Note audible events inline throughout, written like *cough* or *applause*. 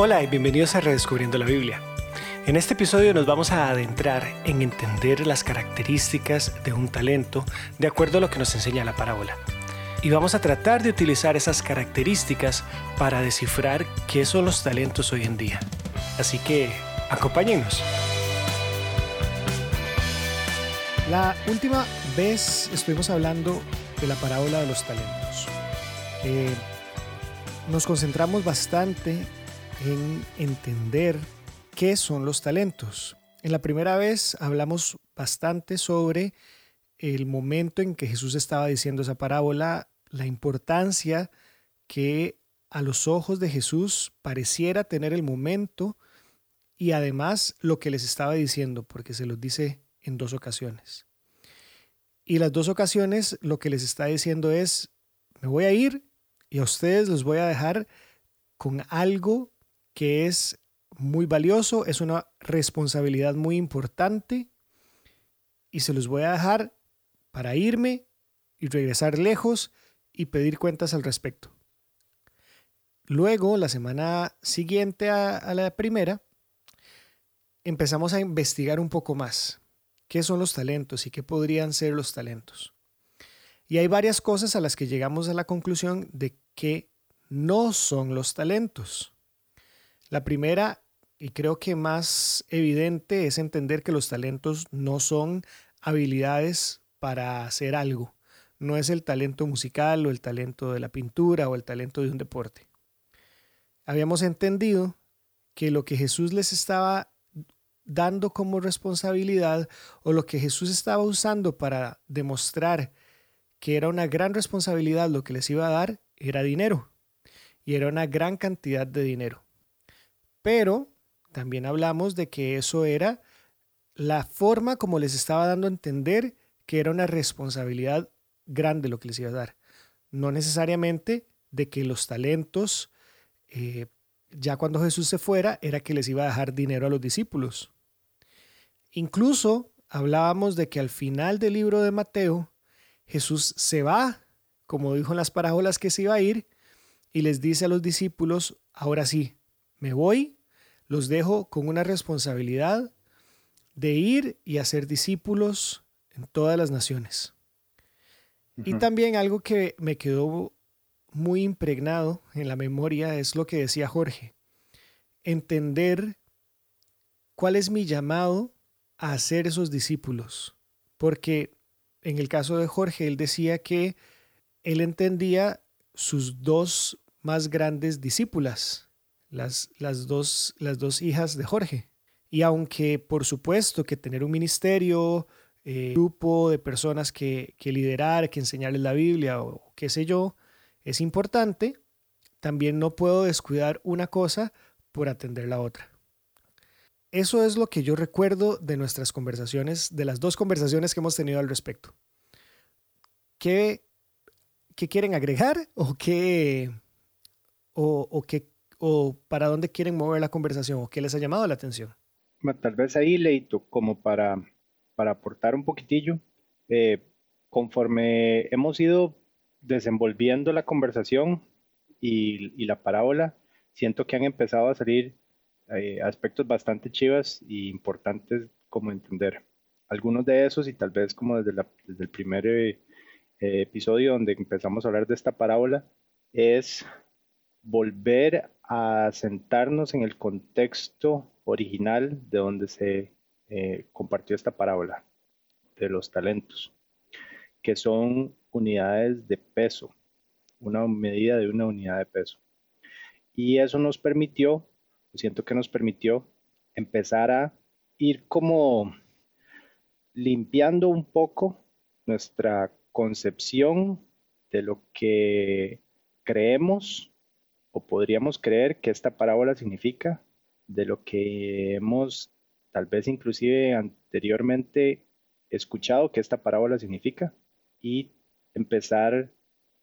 Hola y bienvenidos a Redescubriendo la Biblia. En este episodio nos vamos a adentrar en entender las características de un talento de acuerdo a lo que nos enseña la parábola. Y vamos a tratar de utilizar esas características para descifrar qué son los talentos hoy en día. Así que acompáñenos. La última vez estuvimos hablando de la parábola de los talentos. Eh, nos concentramos bastante en entender qué son los talentos. En la primera vez hablamos bastante sobre el momento en que Jesús estaba diciendo esa parábola, la importancia que a los ojos de Jesús pareciera tener el momento y además lo que les estaba diciendo, porque se los dice en dos ocasiones. Y las dos ocasiones lo que les está diciendo es, me voy a ir y a ustedes los voy a dejar con algo que es muy valioso, es una responsabilidad muy importante y se los voy a dejar para irme y regresar lejos y pedir cuentas al respecto. Luego, la semana siguiente a, la primera, empezamos a investigar un poco más qué son los talentos y qué podrían ser los talentos. Y hay varias cosas a las que llegamos a la conclusión de que no son los talentos. La primera, y creo que más evidente, es entender que los talentos no son habilidades para hacer algo. No es el talento musical o el talento de la pintura o el talento de un deporte. Habíamos entendido que lo que Jesús les estaba dando como responsabilidad o lo que Jesús estaba usando para demostrar que era una gran responsabilidad lo que les iba a dar era dinero. Y era una gran cantidad de dinero. Pero también hablamos de que eso era la forma como les estaba dando a entender que era una responsabilidad grande lo que les iba a dar. No necesariamente de que los talentos, eh, ya cuando Jesús se fuera, era que les iba a dejar dinero a los discípulos. Incluso hablábamos de que al final del libro de Mateo, Jesús se va, como dijo en las parábolas que se iba a ir, y les dice a los discípulos, ahora sí, me voy, los dejo con una responsabilidad de ir y hacer discípulos en todas las naciones. Y también algo que me quedó muy impregnado en la memoria es lo que decía Jorge. Entender cuál es mi llamado a hacer esos discípulos. Porque en el caso de Jorge, él decía que él entendía sus dos más grandes discípulas, las, las, dos, las dos hijas de Jorge. Y aunque por supuesto que tener un ministerio, eh, grupo de personas que, que liderar, que enseñarles la Biblia o qué sé yo, es importante, también no puedo descuidar una cosa por atender la otra. Eso es lo que yo recuerdo de nuestras conversaciones, de las dos conversaciones que hemos tenido al respecto. ¿Qué, qué quieren agregar o qué, o, o qué o para dónde quieren mover la conversación o qué les ha llamado la atención? Tal vez ahí, Leito, como para, para aportar un poquitillo, eh, conforme hemos ido desenvolviendo la conversación y, la parábola, siento que han empezado a salir eh, aspectos bastante chivas e importantes como entender. Algunos de esos, y tal vez como desde, desde el primer eh, episodio donde empezamos a hablar de esta parábola, es volver a sentarnos en el contexto original de donde se eh, compartió esta parábola de los talentos, que son unidades de peso, una medida de una unidad de peso. Y eso nos permitió, siento que nos permitió empezar a ir como limpiando un poco nuestra concepción de lo que creemos podríamos creer que esta parábola significa de lo que hemos tal vez inclusive anteriormente escuchado que esta parábola significa y empezar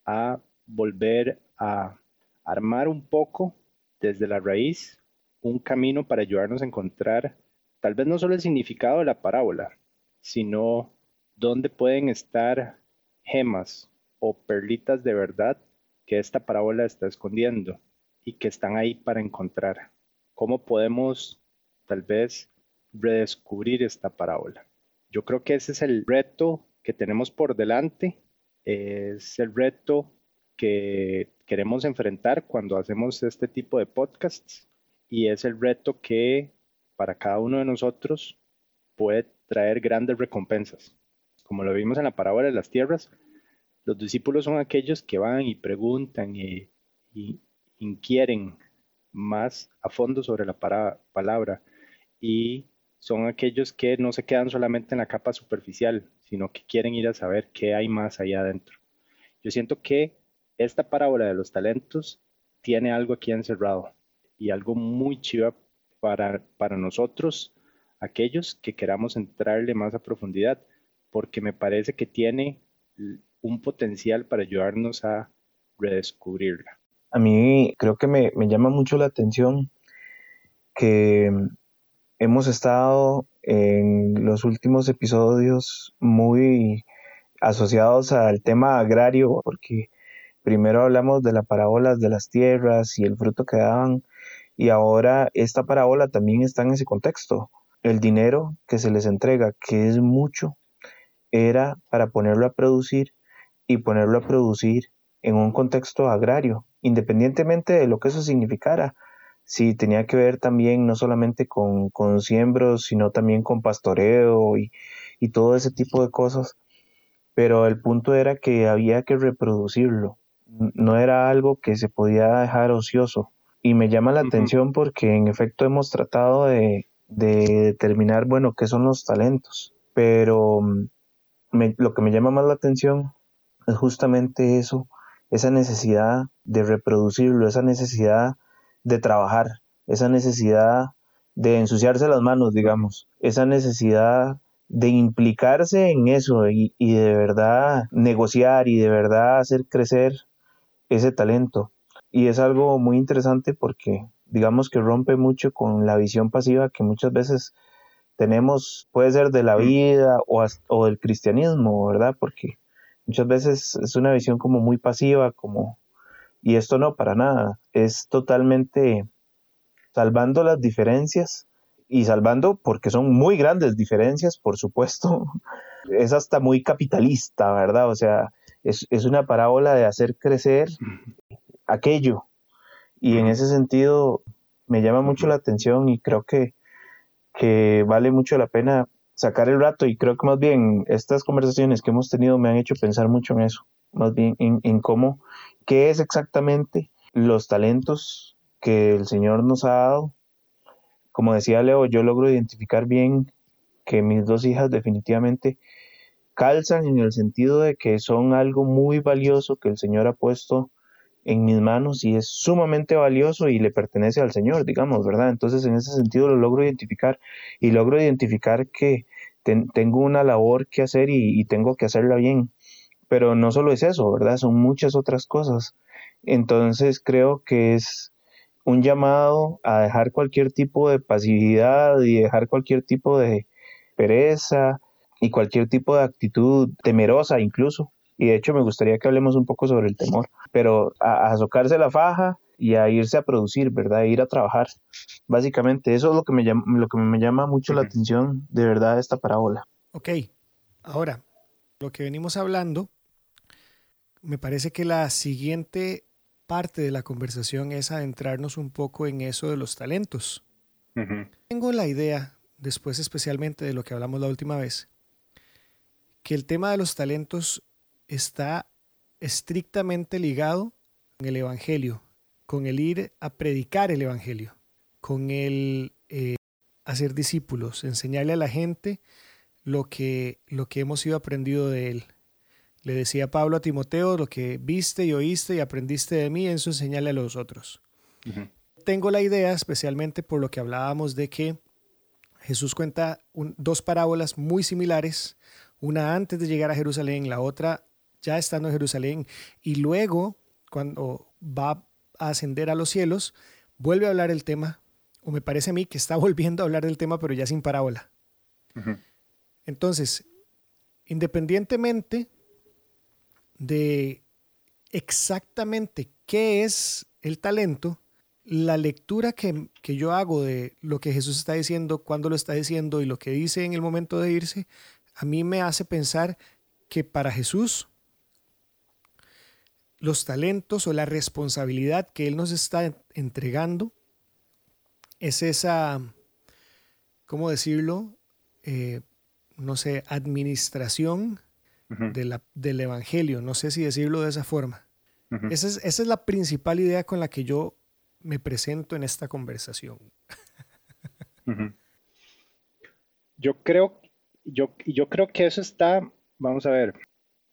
a volver a armar un poco desde la raíz un camino para ayudarnos a encontrar tal vez no solo el significado de la parábola, sino dónde pueden estar gemas o perlitas de verdad que esta parábola está escondiendo y que están ahí para encontrar. cómo podemos tal vez redescubrir esta parábola. Yo creo que ese es el reto que tenemos por delante, es el reto que queremos enfrentar cuando hacemos este tipo de podcasts y es el reto que para cada uno de nosotros puede traer grandes recompensas. Como lo vimos en la parábola de las tierras, los discípulos son aquellos que van y preguntan y, inquieren más a fondo sobre la palabra y son aquellos que no se quedan solamente en la capa superficial, sino que quieren ir a saber qué hay más allá adentro. Yo siento que esta parábola de los talentos tiene algo aquí encerrado y algo muy chiva para, para nosotros, aquellos que queramos entrarle más a profundidad, porque me parece que tiene un potencial para ayudarnos a redescubrirla. A mí creo que me, me llama mucho la atención que hemos estado en los últimos episodios muy asociados al tema agrario, porque primero hablamos de la parábola de las tierras y el fruto que daban, y ahora esta parábola también está en ese contexto. El dinero que se les entrega, que es mucho, era para ponerlo a producir y ponerlo a producir en un contexto agrario, independientemente de lo que eso significara. Si tenía que ver también no solamente con, con siembros, sino también con pastoreo y, y todo ese tipo de cosas. Pero el punto era que había que reproducirlo. No era algo que se podía dejar ocioso. Y me llama la atención porque en efecto hemos tratado de, de determinar, bueno, qué son los talentos. Pero mm, lo que me llama más la atención es justamente eso, esa necesidad de reproducirlo, esa necesidad de trabajar, esa necesidad de ensuciarse las manos, digamos, esa necesidad de implicarse en eso y, de verdad negociar y de verdad hacer crecer ese talento. Y es algo muy interesante porque digamos que rompe mucho con la visión pasiva que muchas veces tenemos, puede ser de la vida o, o del cristianismo, ¿verdad? Porque muchas veces es una visión como muy pasiva, como, y esto no, para nada, es totalmente salvando las diferencias y salvando porque son muy grandes diferencias, por supuesto, *laughs* es hasta muy capitalista, ¿verdad? O sea, es, es una parábola de hacer crecer aquello. Y en ese sentido me llama mucho la atención y creo que, que vale mucho la pena sacar el rato y creo que más bien estas conversaciones que hemos tenido me han hecho pensar mucho en eso, más bien en, cómo, qué es exactamente los talentos que el Señor nos ha dado. Como decía Leo, yo logro identificar bien que mis dos hijas definitivamente calzan en el sentido de que son algo muy valioso que el Señor ha puesto en mis manos y es sumamente valioso y le pertenece al Señor, digamos, ¿verdad? Entonces en ese sentido lo logro identificar y logro identificar que tengo una labor que hacer y, tengo que hacerla bien. Pero no solo es eso, ¿verdad? Son muchas otras cosas. Entonces creo que es un llamado a dejar cualquier tipo de pasividad y dejar cualquier tipo de pereza y cualquier tipo de actitud temerosa incluso y de hecho me gustaría que hablemos un poco sobre el temor, pero a, a socarse la faja y a irse a producir, ¿verdad? A ir a trabajar. Básicamente, eso es lo que me llama, lo que me llama mucho la atención de verdad de esta parábola. Ok, ahora, lo que venimos hablando, me parece que la siguiente parte de la conversación es adentrarnos un poco en eso de los talentos. Tengo la idea, después especialmente de lo que hablamos la última vez, que el tema de los talentos está estrictamente ligado con el Evangelio, con el ir a predicar el Evangelio, con el eh, hacer discípulos, enseñarle a la gente lo que, lo que hemos ido aprendido de él. Le decía Pablo a Timoteo, lo que viste y oíste y aprendiste de mí, eso enseñarle a los otros. Tengo la idea, especialmente por lo que hablábamos de que Jesús cuenta dos parábolas muy similares, una antes de llegar a Jerusalén, la otra ya estando en Jerusalén, y luego, cuando va a ascender a los cielos, vuelve a hablar el tema, o me parece a mí que está *laughs* volviendo a hablar del tema, pero ya sin parábola. Entonces, independientemente de exactamente qué es el talento, la lectura que, que, yo hago de lo que Jesús está diciendo, cuándo lo está diciendo y lo que dice en el momento de irse, a mí me hace pensar que para Jesús los talentos o la responsabilidad que Él nos está entregando es esa, ¿cómo decirlo? Eh, no sé, administración de la, del Evangelio, no sé si decirlo de esa forma. esa, es, esa, es, la principal idea con la que yo me presento en esta conversación. Yo creo, yo, yo creo que eso está, vamos a ver,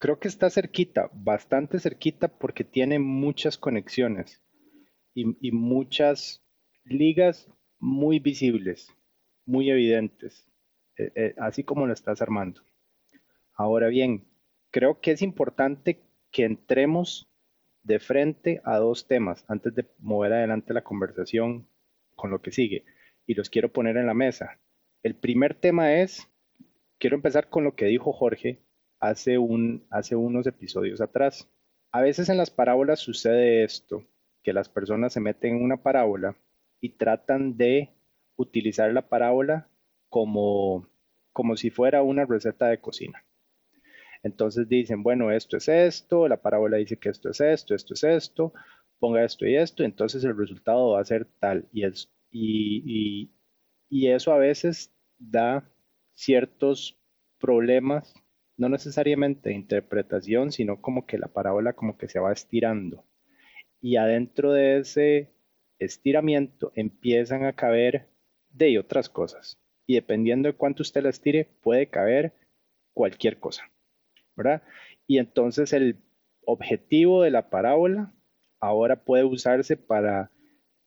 creo que está cerquita, bastante cerquita porque tiene muchas conexiones y, y muchas ligas muy visibles, muy evidentes, eh, eh, así como lo estás armando. Ahora bien, creo que es importante que entremos de frente a dos temas antes de mover adelante la conversación con lo que sigue. Y los quiero poner en la mesa. El primer tema es, quiero empezar con lo que dijo Jorge hace, un, hace unos episodios atrás. A veces en las parábolas sucede esto, que las personas se meten en una parábola y tratan de utilizar la parábola como, como si fuera una receta de cocina. Entonces dicen, bueno, esto es esto, la parábola dice que esto es esto, esto es esto, ponga esto y esto, entonces el resultado va a ser tal. Y, y eso a veces da ciertos problemas no necesariamente de interpretación, sino como que la parábola como que se va estirando. Y adentro de ese estiramiento empiezan a caber de otras cosas. Y dependiendo de cuánto usted la estire, puede caber cualquier cosa. ¿Verdad? Y entonces el objetivo de la parábola ahora puede usarse para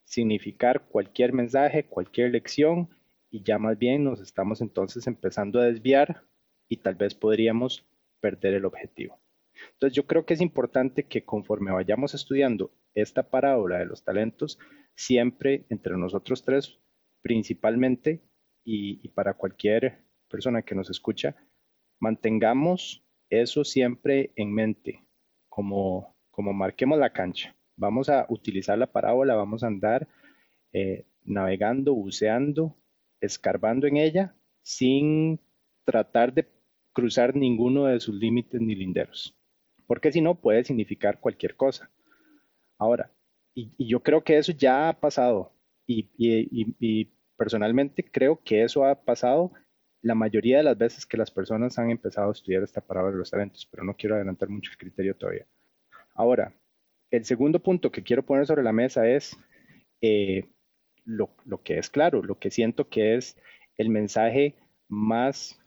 significar cualquier mensaje, cualquier lección, y ya más bien nos estamos entonces empezando a desviar y tal vez podríamos perder el objetivo. Entonces yo creo que es importante que conforme vayamos estudiando esta parábola de los talentos, siempre entre nosotros tres, principalmente, y, para cualquier persona que nos escucha, mantengamos eso siempre en mente, como, como marquemos la cancha. Vamos a utilizar la parábola, vamos a andar eh, navegando, buceando, escarbando en ella, sin tratar de cruzar ninguno de sus límites ni linderos, porque si no puede significar cualquier cosa. Ahora, y, yo creo que eso ya ha pasado, y, personalmente creo que eso ha pasado la mayoría de las veces que las personas han empezado a estudiar esta palabra de los talentos, pero no quiero adelantar mucho el criterio todavía. Ahora, el segundo punto que quiero poner sobre la mesa es eh, lo, lo, que es claro, lo que siento que es el mensaje más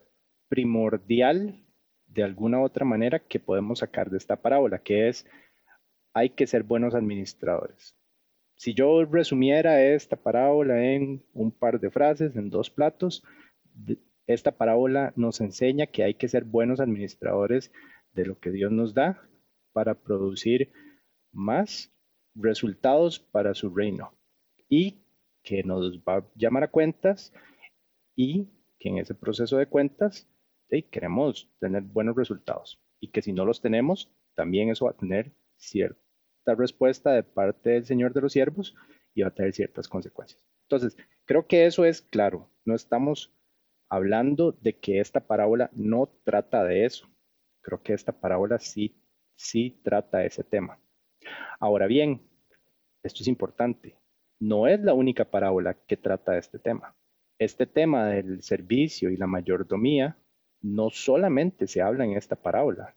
primordial de alguna otra manera que podemos sacar de esta parábola, que es hay que ser buenos administradores. Si yo resumiera esta parábola en un par de frases, en dos platos, esta parábola nos enseña que hay que ser buenos administradores de lo que Dios nos da para producir más resultados para su reino y que nos va a llamar a cuentas y que en ese proceso de cuentas queremos tener buenos resultados y que si no los tenemos, también eso va a tener cierta respuesta de parte del Señor de los siervos y va a tener ciertas consecuencias. Entonces, creo que eso es claro. No estamos hablando de que esta parábola no trata de eso. Creo que esta parábola sí, sí trata ese tema. Ahora bien, esto es importante. No es la única parábola que trata este tema. Este tema del servicio y la mayordomía no solamente se habla en esta parábola.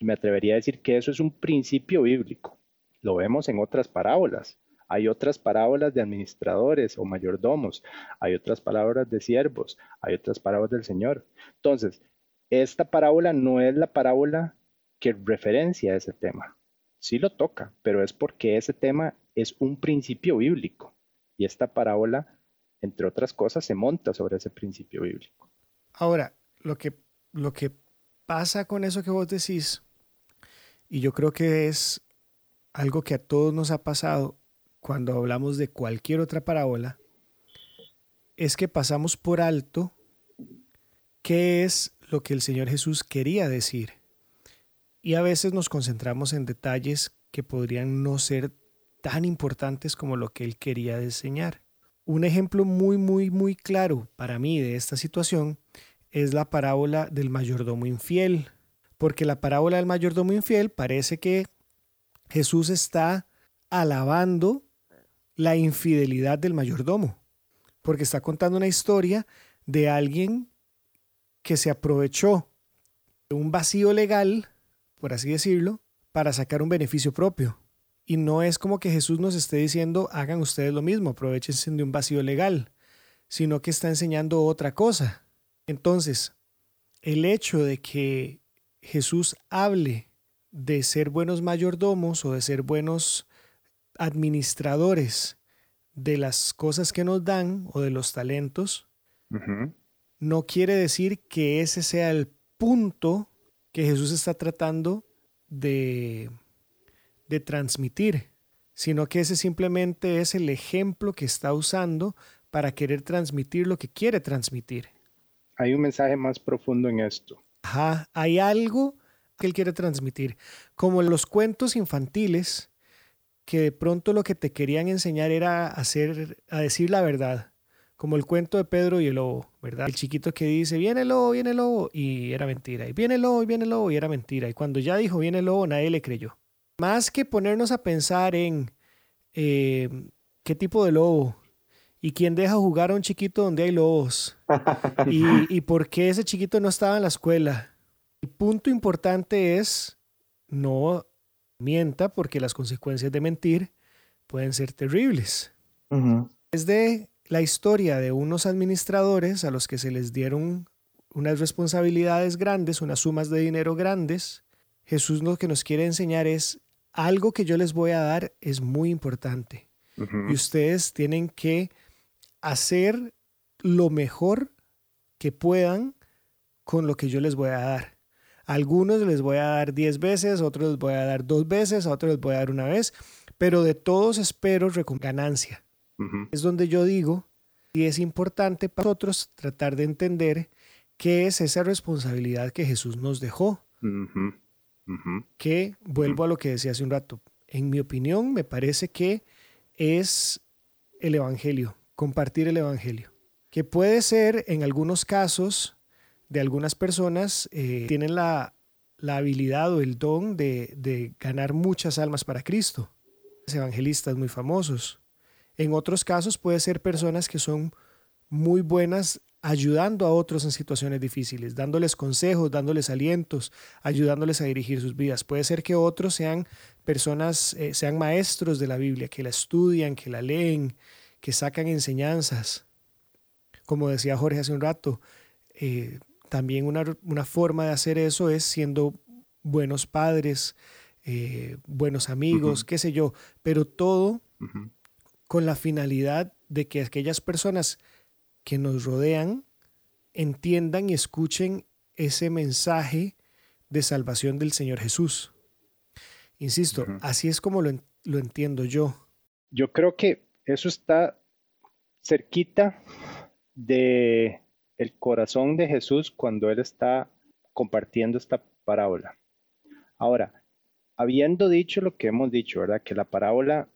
Me atrevería a decir que eso es un principio bíblico. Lo vemos en otras parábolas. Hay otras parábolas de administradores o mayordomos, hay otras palabras de siervos, hay otras parábolas del Señor. Entonces, esta parábola no es la parábola que referencia a ese tema. Sí lo toca, pero es porque ese tema es un principio bíblico. Y esta parábola, entre otras cosas, se monta sobre ese principio bíblico. Ahora, lo que, lo que pasa con eso que vos decís, y yo creo que es algo que a todos nos ha pasado cuando hablamos de cualquier otra parábola, es que pasamos por alto qué es lo que el Señor Jesús quería decir. Y a veces nos concentramos en detalles que podrían no ser tan importantes como lo que él quería enseñar. Un ejemplo muy, muy, muy claro para mí de esta situación es la parábola del mayordomo infiel, porque la parábola del mayordomo infiel parece que Jesús está alabando la infidelidad del mayordomo, porque está contando una historia de alguien que se aprovechó de un vacío legal, por así decirlo, para sacar un beneficio propio. Y no es como que Jesús nos esté diciendo, hagan ustedes lo mismo, aprovechense de un vacío legal, sino que está enseñando otra cosa. Entonces, el hecho de que Jesús hable de ser buenos mayordomos o de ser buenos administradores de las cosas que nos dan o de los talentos, no quiere decir que ese sea el punto que Jesús está tratando de de transmitir, sino que ese simplemente es el ejemplo que está usando para querer transmitir lo que quiere transmitir. Hay un mensaje más profundo en esto. Ajá, hay algo que él quiere transmitir, como los cuentos infantiles que de pronto lo que te querían enseñar era hacer a decir la verdad, como el cuento de Pedro y el lobo, ¿verdad? El chiquito que dice, viene el lobo, viene el lobo, y era mentira, y viene el lobo, y viene el lobo, y era mentira, y cuando ya dijo, viene el lobo, nadie le creyó. Más que ponernos a pensar en eh, qué tipo de lobo y quién deja jugar a un chiquito donde hay lobos *laughs* y, y por qué ese chiquito no estaba en la escuela. El punto importante es no mienta porque las consecuencias de mentir pueden ser terribles. Es de la historia de unos administradores a los que se les dieron unas responsabilidades grandes, unas sumas de dinero grandes. Jesús lo que nos quiere enseñar es algo que yo les voy a dar es muy importante. Y ustedes tienen que hacer lo mejor que puedan con lo que yo les voy a dar. algunos les voy a dar 10 veces, otros les voy a dar dos veces, a otros les voy a dar una vez, pero de todos espero ganancia. Es donde yo digo, y es importante para nosotros tratar de entender qué es esa responsabilidad que Jesús nos dejó que vuelvo a lo que decía hace un rato. En mi opinión, me parece que es el Evangelio, compartir el Evangelio, que puede ser en algunos casos de algunas personas eh, tienen la, habilidad o el don de, de ganar muchas almas para Cristo, evangelistas muy famosos. En otros casos puede ser personas que son muy buenas ayudando a otros en situaciones difíciles, dándoles consejos, dándoles alientos, ayudándoles a dirigir sus vidas. Puede ser que otros sean personas, eh, sean maestros de la Biblia, que la estudian, que la leen, que sacan enseñanzas. Como decía Jorge hace un rato, eh, también una, forma de hacer eso es siendo buenos padres, eh, buenos amigos, qué sé yo, pero todo con la finalidad de que aquellas personas que nos rodean entiendan y escuchen ese mensaje de salvación del Señor Jesús. Insisto, así es como lo, entiendo yo. Yo creo que eso está cerquita de el corazón de Jesús cuando él está compartiendo esta parábola. Ahora, habiendo dicho lo que hemos dicho, ¿verdad? Que la parábola,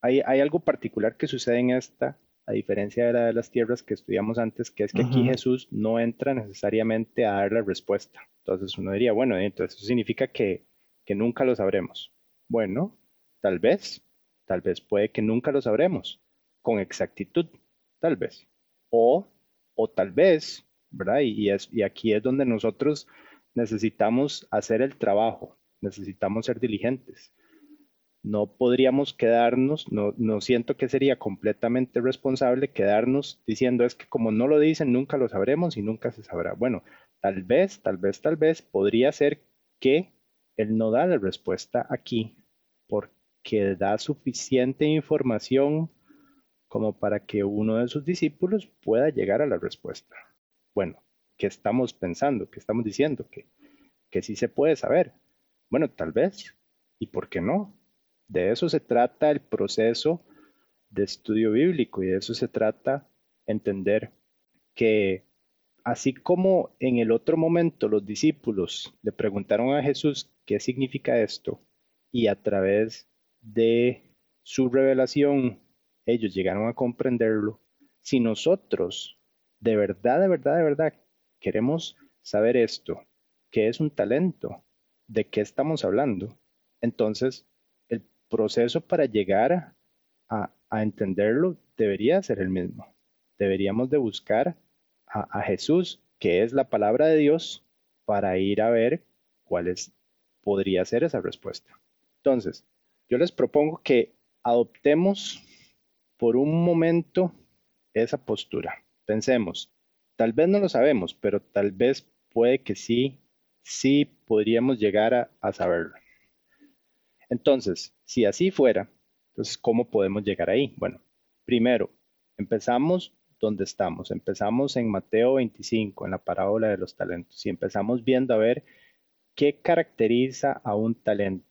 hay, hay algo particular que sucede en esta a diferencia de la de las tierras que estudiamos antes, que es que aquí Jesús no entra necesariamente a dar la respuesta. Entonces uno diría, bueno, entonces eso significa que, que nunca lo sabremos. Bueno, tal vez, tal vez puede que nunca lo sabremos con exactitud, tal vez. O, o tal vez, ¿verdad? Y, aquí es donde nosotros necesitamos hacer el trabajo, necesitamos ser diligentes no podríamos quedarnos, no, siento que sería completamente responsable quedarnos diciendo es que como no lo dicen, nunca lo sabremos y nunca se sabrá. Bueno, tal vez, tal vez, tal vez podría ser que él no da la respuesta aquí porque da suficiente información como para que uno de sus discípulos pueda llegar a la respuesta. Bueno, ¿qué estamos pensando? ¿Qué estamos diciendo? Que, que sí se puede saber. Bueno, tal vez. ¿Y por qué no? De eso se trata el proceso de estudio bíblico y de eso se trata entender que así como en el otro momento los discípulos le preguntaron a Jesús qué significa esto y a través de su revelación, ellos llegaron a comprenderlo, si nosotros de verdad, de verdad, de verdad queremos saber esto, qué es un talento, de qué estamos hablando, entonces el proceso para llegar a, entenderlo debería ser el mismo. Deberíamos de buscar a, a Jesús, que es la palabra de Dios, para ir a ver cuál es, podría ser esa respuesta. Entonces, yo les propongo que adoptemos por un momento esa postura. Pensemos, tal vez no lo sabemos, pero tal vez puede que sí, sí podríamos llegar a, saberlo. Entonces, si así fuera, entonces, ¿cómo podemos llegar ahí? Bueno, primero, empezamos donde estamos. Empezamos en Mateo 25, en la parábola de los talentos, y empezamos viendo a ver qué caracteriza a un talento.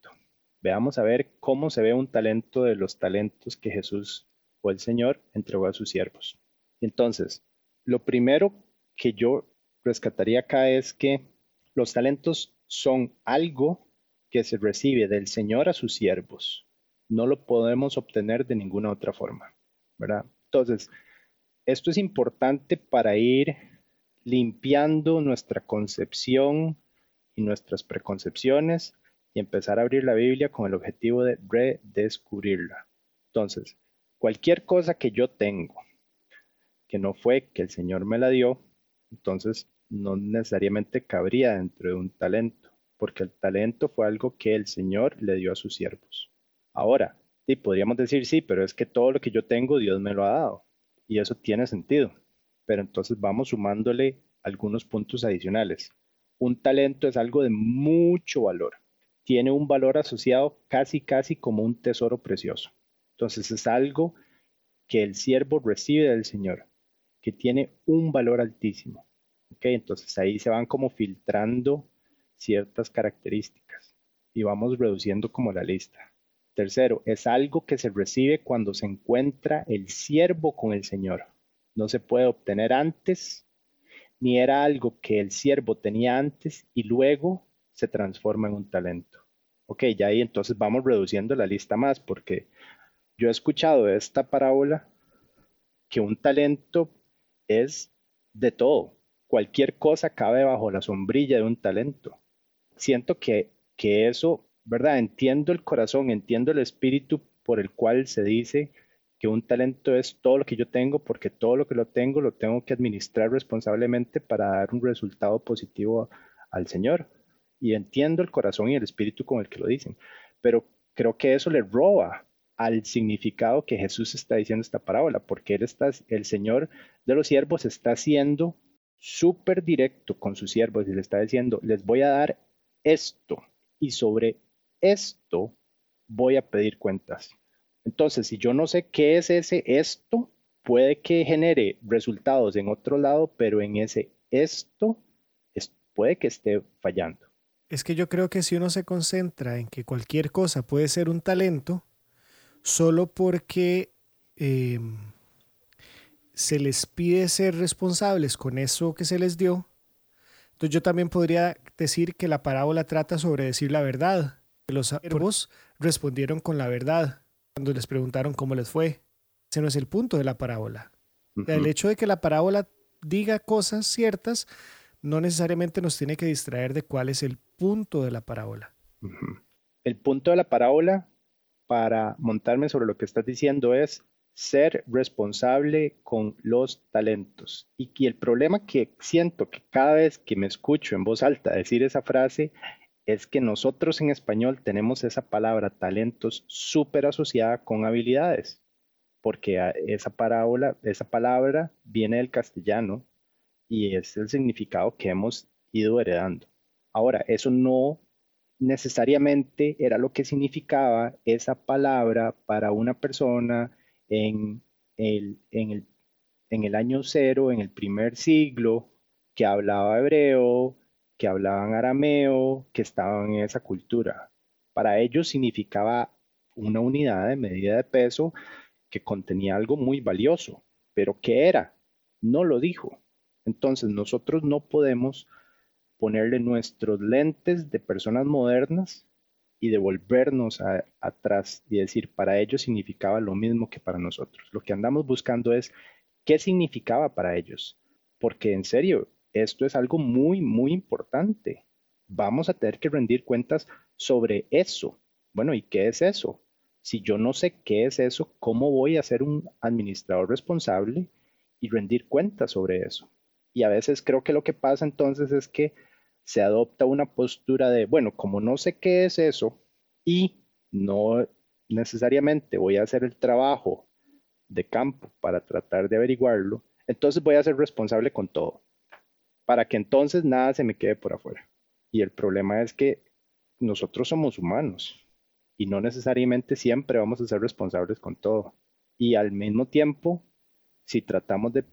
Veamos a ver cómo se ve un talento de los talentos que Jesús o el Señor entregó a sus siervos. Entonces, lo primero que yo rescataría acá es que los talentos son algo que se recibe del Señor a sus siervos. No lo podemos obtener de ninguna otra forma, ¿verdad? Entonces, esto es importante para ir limpiando nuestra concepción y nuestras preconcepciones y empezar a abrir la Biblia con el objetivo de redescubrirla. Entonces, cualquier cosa que yo tengo, que no fue que el Señor me la dio, entonces no necesariamente cabría dentro de un talento, porque el talento fue algo que el Señor le dio a sus siervos. Ahora, sí, podríamos decir sí, pero es que todo lo que yo tengo Dios me lo ha dado, y eso tiene sentido, pero entonces vamos sumándole algunos puntos adicionales. Un talento es algo de mucho valor, tiene un valor asociado casi, casi como un tesoro precioso. Entonces es algo que el siervo recibe del Señor que tiene un valor altísimo. ¿okay? Entonces ahí se van como filtrando ciertas características y vamos reduciendo como la lista. Tercero, es algo que se recibe cuando se encuentra el siervo con el Señor. No se puede obtener antes, ni era algo que el siervo tenía antes y luego se transforma en un talento. Ok, ya ahí entonces vamos reduciendo la lista más, porque yo he escuchado de esta parábola que un talento es de todo. Cualquier cosa cabe bajo la sombrilla de un talento. Siento que, que eso, ¿verdad? Entiendo el corazón, entiendo el espíritu por el cual se dice que un talento es todo lo que yo tengo, porque todo lo que lo tengo lo tengo que administrar responsablemente para dar un resultado positivo al Señor. Y entiendo el corazón y el espíritu con el que lo dicen, pero creo que eso le roba al significado que Jesús está diciendo esta parábola, porque el Señor de los siervos está siendo súper directo con sus siervos y le está diciendo, les voy a dar esto y sobre esto voy a pedir cuentas. Entonces, si yo no sé qué es ese esto, puede que genere resultados en otro lado, pero en ese esto puede que esté fallando. Es que yo creo que si uno se concentra en que cualquier cosa puede ser un talento, solo porque em, se les pide ser responsables con eso que se les dio. Entonces yo también podría decir que la parábola trata sobre decir la verdad. Los siervos respondieron con la verdad cuando les preguntaron cómo les fue. Ese no es el punto de la parábola. El hecho de que la parábola diga cosas ciertas no necesariamente nos tiene que distraer de cuál es el punto de la parábola. El punto de la parábola para montarme sobre lo que estás diciendo es ser responsable con los talentos. Y, el problema que siento que cada vez que me escucho en voz alta decir esa frase es que nosotros en español tenemos esa palabra talentos súper asociada con habilidades, porque esa parábola, esa palabra viene del castellano y es el significado que hemos ido heredando. Ahora, eso no necesariamente era lo que significaba esa palabra para una persona en el, en el, en el año cero, en el primer siglo, que hablaba hebreo, que hablaban arameo, que estaban en esa cultura. Para ellos significaba una unidad de medida de peso que contenía algo muy valioso. Pero ¿qué era? No lo dijo. Entonces nosotros no podemos ponerle nuestros lentes de personas modernas y devolvernos atrás y decir, para ellos significaba lo mismo que para nosotros. Lo que andamos buscando es qué significaba para ellos, porque en serio, esto es algo muy, muy importante. Vamos a tener que rendir cuentas sobre eso. Bueno, ¿y qué es eso? Si yo no sé qué es eso, ¿cómo voy a ser un administrador responsable y rendir cuentas sobre eso? Y a veces creo que lo que pasa entonces es que se adopta una postura de, bueno, como no sé qué es eso y no necesariamente voy a hacer el trabajo de campo para tratar de averiguarlo, entonces voy a ser responsable con todo, para que entonces nada se me quede por afuera. Y el problema es que nosotros somos humanos y no necesariamente siempre vamos a ser responsables con todo. Y al mismo tiempo, si tratamos de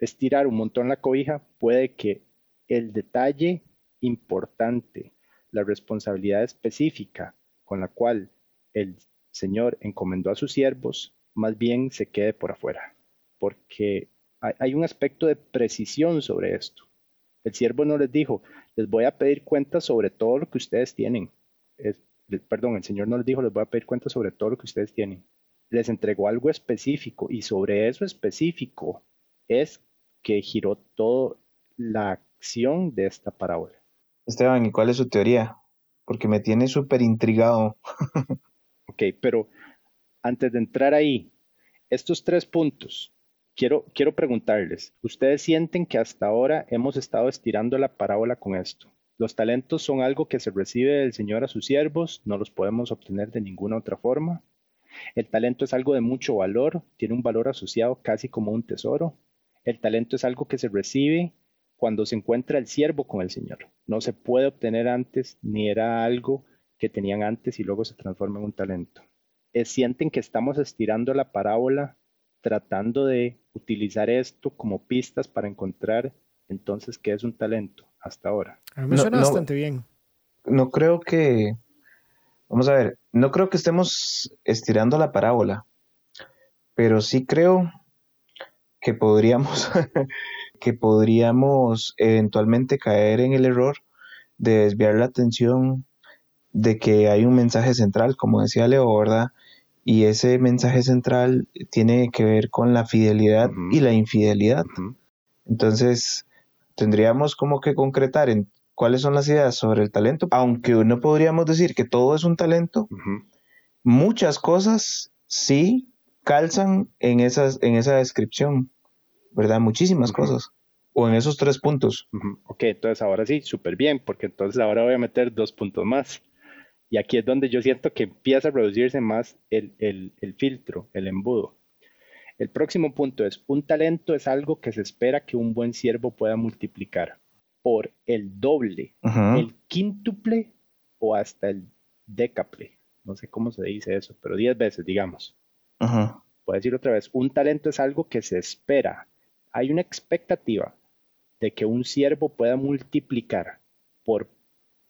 estirar un montón la cobija, puede que el detalle importante, la responsabilidad específica con la cual el Señor encomendó a sus siervos, más bien se quede por afuera, porque hay, un aspecto de precisión sobre esto. El siervo no les dijo, les voy a pedir cuentas sobre todo lo que ustedes tienen. perdón, el Señor no les dijo, les voy a pedir cuentas sobre todo lo que ustedes tienen. Les entregó algo específico y sobre eso específico es que giró toda la acción de esta parábola. Esteban, ¿y cuál es su teoría? Porque me tiene súper intrigado. ok, pero antes de entrar ahí, estos tres puntos, quiero, quiero preguntarles, ¿ustedes sienten que hasta ahora hemos estado estirando la parábola con esto? Los talentos son algo que se recibe del Señor a sus siervos, no los podemos obtener de ninguna otra forma. El talento es algo de mucho valor, tiene un valor asociado casi como un tesoro. El talento es algo que se recibe cuando se encuentra el siervo con el Señor. No se puede obtener antes, ni era algo que tenían antes y luego se transforma en un talento. sienten que estamos estirando la parábola tratando de utilizar esto como pistas para encontrar entonces qué es un talento hasta ahora. A mí me suena bastante bien. No creo que, vamos a ver, no creo que estemos estirando la parábola, pero sí creo que podríamos *laughs* que podríamos eventualmente caer en el error de desviar la atención de que hay un mensaje central, como decía Leo, ¿verdad? Y ese mensaje central tiene que ver con la fidelidad y la infidelidad. Entonces, tendríamos como que concretar en cuáles son las ideas sobre el talento, aunque no podríamos decir que todo es un talento, muchas cosas sí calzan en, esas, en esa descripción. ¿verdad? Muchísimas cosas. O en esos tres puntos. Ok, entonces ahora sí, súper bien, porque entonces ahora voy a meter dos puntos más. Y aquí es donde yo siento que empieza a reducirse más el, filtro, el embudo. El próximo punto es, un talento es algo que se espera que un buen siervo pueda multiplicar por el doble, el quíntuple o hasta el décaple. No sé cómo se dice eso, pero diez veces, digamos. Voy a decir otra vez, un talento es algo que se espera hay una expectativa de que un siervo pueda multiplicar por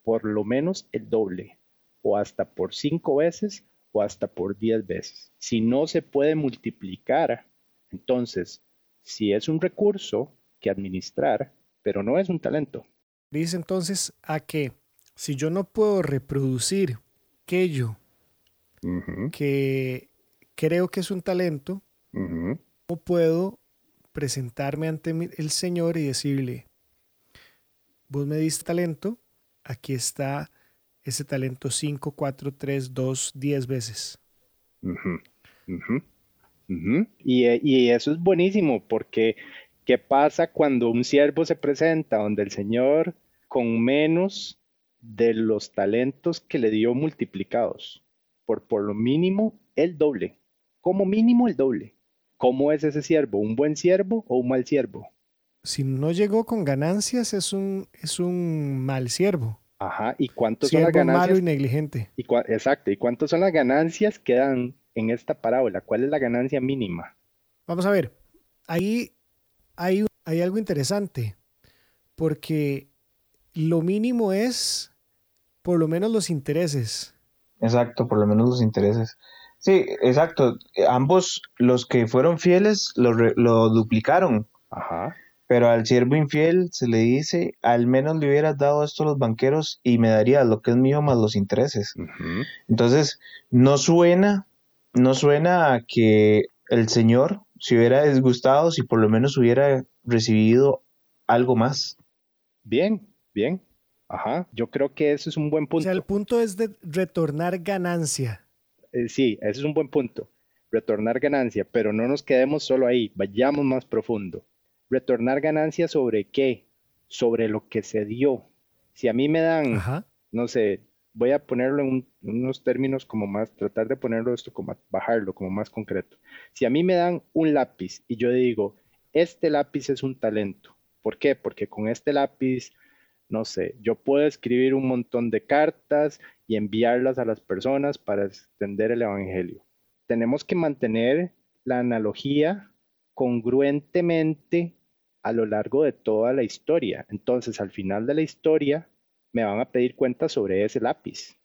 por lo menos el doble, o hasta por cinco veces, o hasta por diez veces. Si no se puede multiplicar, entonces, si es un recurso que administrar, pero no es un talento. Dice entonces a que si yo no puedo reproducir aquello que creo que es un talento, no puedo presentarme ante el Señor y decirle, vos me diste talento, aquí está ese talento 5, 4, 3, 2, 10 veces. Y, y, eso es buenísimo porque ¿qué pasa cuando un siervo se presenta donde el Señor con menos de los talentos que le dio multiplicados? Por, por lo mínimo el doble, como mínimo el doble. ¿Cómo es ese siervo? ¿Un buen siervo o un mal siervo? Si no llegó con ganancias, es un, es un mal siervo. Ajá, ¿y cuántos son las ganancias? malo y negligente. Y exacto, ¿y cuántas son las ganancias que dan en esta parábola? ¿Cuál es la ganancia mínima? Vamos a ver, ahí hay, hay algo interesante, porque lo mínimo es por lo menos los intereses. Exacto, por lo menos los intereses. Sí, exacto. Ambos, los que fueron fieles, lo, lo duplicaron. Ajá. pero al siervo infiel se le dice, al menos le hubieras dado esto a los banqueros y me darías lo que es mío más los intereses. Entonces, no suena, no suena a que el Señor se hubiera disgustado si por lo menos hubiera recibido algo más. Bien, bien. Ajá, yo creo que eso es un buen punto. O sea, el punto es de retornar ganancia. Eh, sí, ese es un buen punto. Retornar ganancia, pero no nos quedemos solo ahí, vayamos más profundo. Retornar ganancia sobre qué? Sobre lo que se dio. Si a mí me dan, no sé, voy a ponerlo en, unos términos como más, tratar de ponerlo esto como, bajarlo como más concreto. Si a mí me dan un lápiz y yo digo, este lápiz es un talento. ¿Por qué? Porque con este lápiz, no sé, yo puedo escribir un montón de cartas y enviarlas a las personas para extender el Evangelio. Tenemos que mantener la analogía congruentemente a lo largo de toda la historia. Entonces, al final de la historia, me van a pedir cuentas sobre ese lápiz.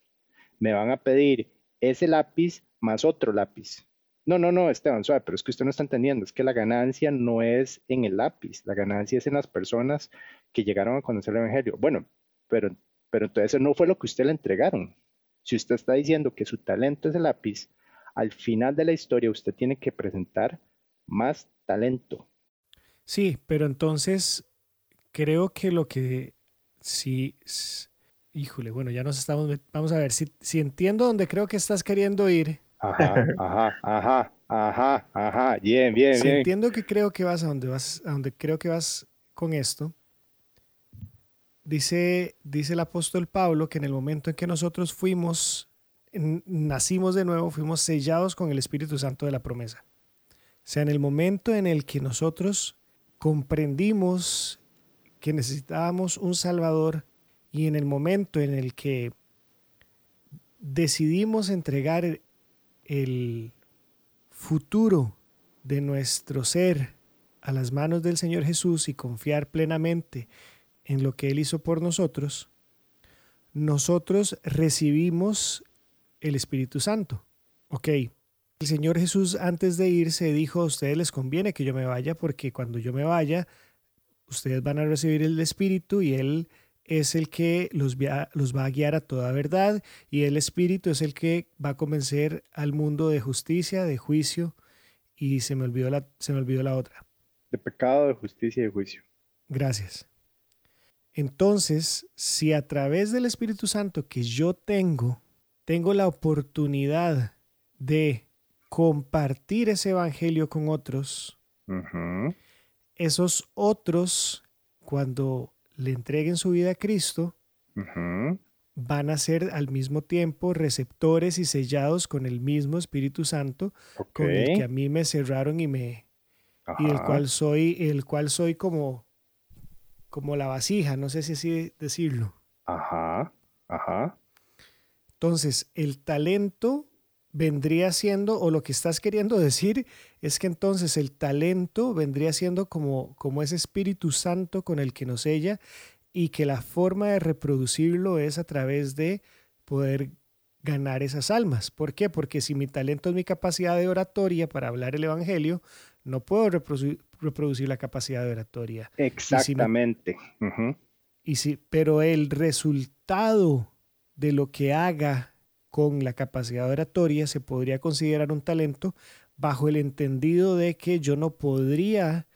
Me van a pedir ese lápiz más otro lápiz. No, no, no, Esteban, suave, pero es que usted no está entendiendo, es que la ganancia no es en el lápiz, la ganancia es en las personas que llegaron a conocer el Evangelio. Bueno, pero, pero entonces no fue lo que usted le entregaron. Si usted está diciendo que su talento es el lápiz, al final de la historia usted tiene que presentar más talento. Sí, pero entonces creo que lo que sí, híjole, bueno, ya nos estamos, vamos a ver, si, si entiendo dónde creo que estás queriendo ir. Ajá, ajá, ajá, ajá, ajá, bien, bien, si entiendo que creo que vas a donde vas, a donde creo que vas con esto. Dice, dice el apóstol Pablo que en el momento en que nosotros fuimos, nacimos de nuevo, fuimos sellados con el Espíritu Santo de la promesa. O sea, en el momento en el que nosotros comprendimos que necesitábamos un Salvador y en el momento en el que decidimos entregar el futuro de nuestro ser a las manos del Señor Jesús y confiar plenamente en lo que Él hizo por nosotros, nosotros recibimos el Espíritu Santo. Ok, el Señor Jesús antes de irse dijo, a ustedes les conviene que yo me vaya porque cuando yo me vaya, ustedes van a recibir el Espíritu y Él es el que los, los va a guiar a toda verdad y el Espíritu es el que va a convencer al mundo de justicia, de juicio y se me olvidó la, se me olvidó la otra. De pecado, de justicia y de juicio. Gracias. Entonces, si a través del Espíritu Santo que yo tengo, tengo la oportunidad de compartir ese evangelio con otros, esos otros, cuando le entreguen su vida a Cristo, van a ser al mismo tiempo receptores y sellados con el mismo Espíritu Santo con el que a mí me cerraron y me y el cual soy el cual soy como como la vasija, no sé si así decirlo. Ajá. Ajá. Entonces, el talento vendría siendo, o lo que estás queriendo decir, es que entonces el talento vendría siendo como, como ese Espíritu Santo con el que nos sella y que la forma de reproducirlo es a través de poder ganar esas almas. ¿Por qué? Porque si mi talento es mi capacidad de oratoria para hablar el Evangelio, no puedo reproducir, la capacidad de oratoria. Exactamente. y si, pero el resultado de lo que haga con la capacidad oratoria se podría considerar un talento bajo el entendido de que yo no podría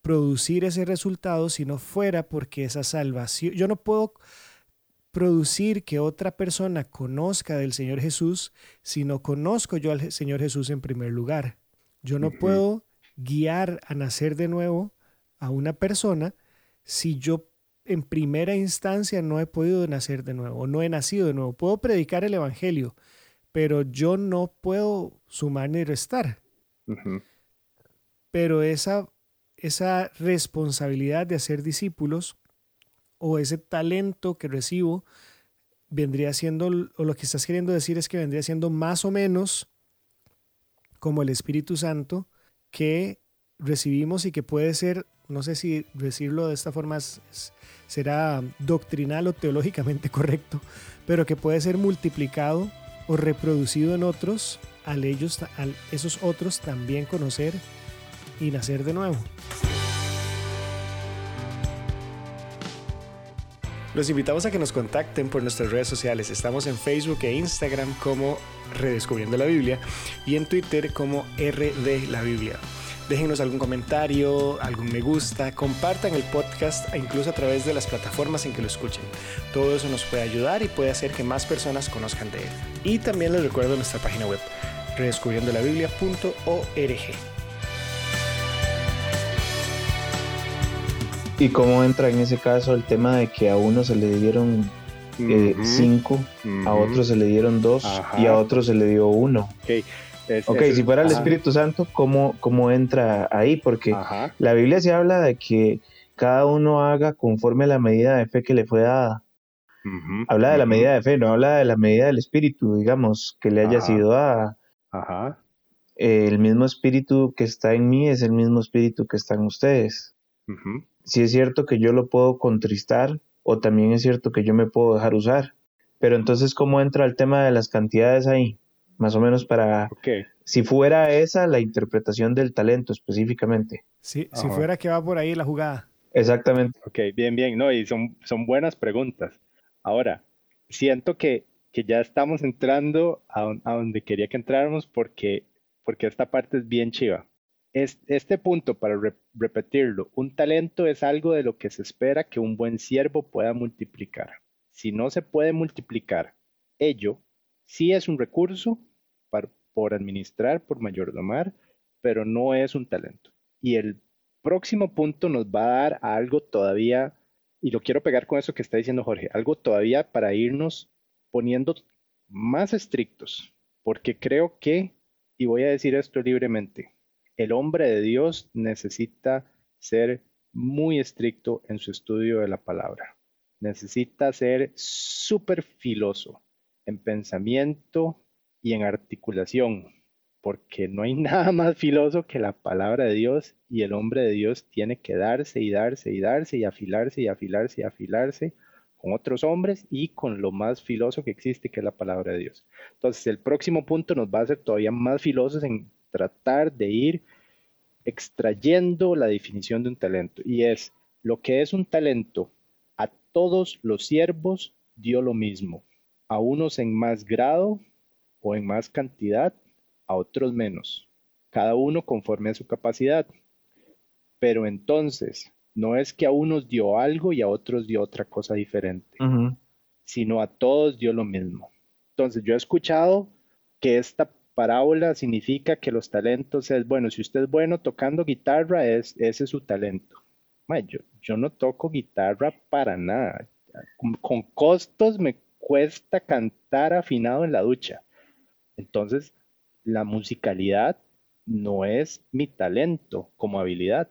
producir ese resultado si no fuera porque esa salvación, yo no puedo producir que otra persona conozca del Señor Jesús si no conozco yo al Señor Jesús en primer lugar. Yo no puedo guiar a nacer de nuevo a una persona si yo en primera instancia no he podido nacer de nuevo, no he nacido de nuevo. Puedo predicar el Evangelio, pero yo no puedo sumar ni restar. Pero esa, esa responsabilidad de hacer discípulos o ese talento que recibo vendría siendo, o lo que estás queriendo decir es que vendría siendo más o menos como el Espíritu Santo que recibimos y que puede ser, no sé si decirlo de esta forma será doctrinal o teológicamente *laughs* correcto, pero que puede ser multiplicado o reproducido en otros, al ellos, esos otros también conocer y nacer de nuevo. Los invitamos a que nos contacten por nuestras redes sociales. Estamos en Facebook e Instagram como Redescubriendo la Biblia y en Twitter como RD la Biblia. Déjenos algún comentario, algún me gusta, compartan el podcast e incluso a través de las plataformas en que lo escuchen. Todo eso nos puede ayudar y puede hacer que más personas conozcan de él. Y también les recuerdo nuestra página web, redescubriendolabiblia.org. ¿Y cómo entra en ese caso el tema de que a uno se le dieron eh, cinco, a otro se le dieron dos y a otro se le dio uno? Okay. ok, si fuera el Espíritu Santo, ¿cómo, ¿cómo entra ahí? Porque la Biblia se habla de que cada uno haga conforme a la medida de fe que le fue dada. habla de la medida de fe, no habla de la medida del Espíritu, digamos, que le haya sido dada. Ajá. el mismo Espíritu que está en mí es el mismo Espíritu que está en ustedes si es cierto que yo lo puedo contristar o también es cierto que yo me puedo dejar usar. Pero entonces, ¿cómo entra el tema de las cantidades ahí? Más o menos para... Si fuera esa la interpretación del talento específicamente. Sí, si fuera que va por ahí la jugada. Exactamente. Ok, bien, bien. No, y son, son buenas preguntas. Ahora, siento que, que ya estamos entrando a, a, donde quería que entráramos porque, porque esta parte es bien chiva este punto, para repetirlo, un talento es algo de lo que se espera que un buen siervo pueda multiplicar. Si no se puede multiplicar, ello sí es un recurso por administrar, por mayordomar, pero no es un talento. Y el próximo punto nos va a dar algo todavía, y lo quiero pegar con eso que está diciendo Jorge, algo todavía para irnos poniendo más estrictos, porque creo que, y voy a decir esto libremente, el hombre de Dios necesita ser muy estricto en su estudio de la palabra. Necesita ser súper filoso en pensamiento y en articulación, porque no hay *laughs* nada más filoso que la palabra de Dios y el hombre de Dios tiene que darse y darse y darse y afilarse y afilarse y afilarse con otros hombres y con lo más filoso que existe, que es la palabra de Dios. Entonces, el próximo punto nos va a hacer todavía más filosos en tratar de ir extrayendo la definición de un talento. Y es, lo que es un talento, a todos los siervos dio lo mismo, a unos en más grado o en más cantidad, a otros menos, cada uno conforme a su capacidad. Pero entonces, no es que a unos dio algo y a otros dio otra cosa diferente, sino a todos dio lo mismo. Entonces, yo he escuchado que esta parábola significa que los talentos es, bueno, si usted es bueno tocando guitarra, es, ese es su talento. yo, yo no toco guitarra para nada. Con, costos me cuesta cantar afinado en la ducha. Entonces, la musicalidad no es mi talento como habilidad,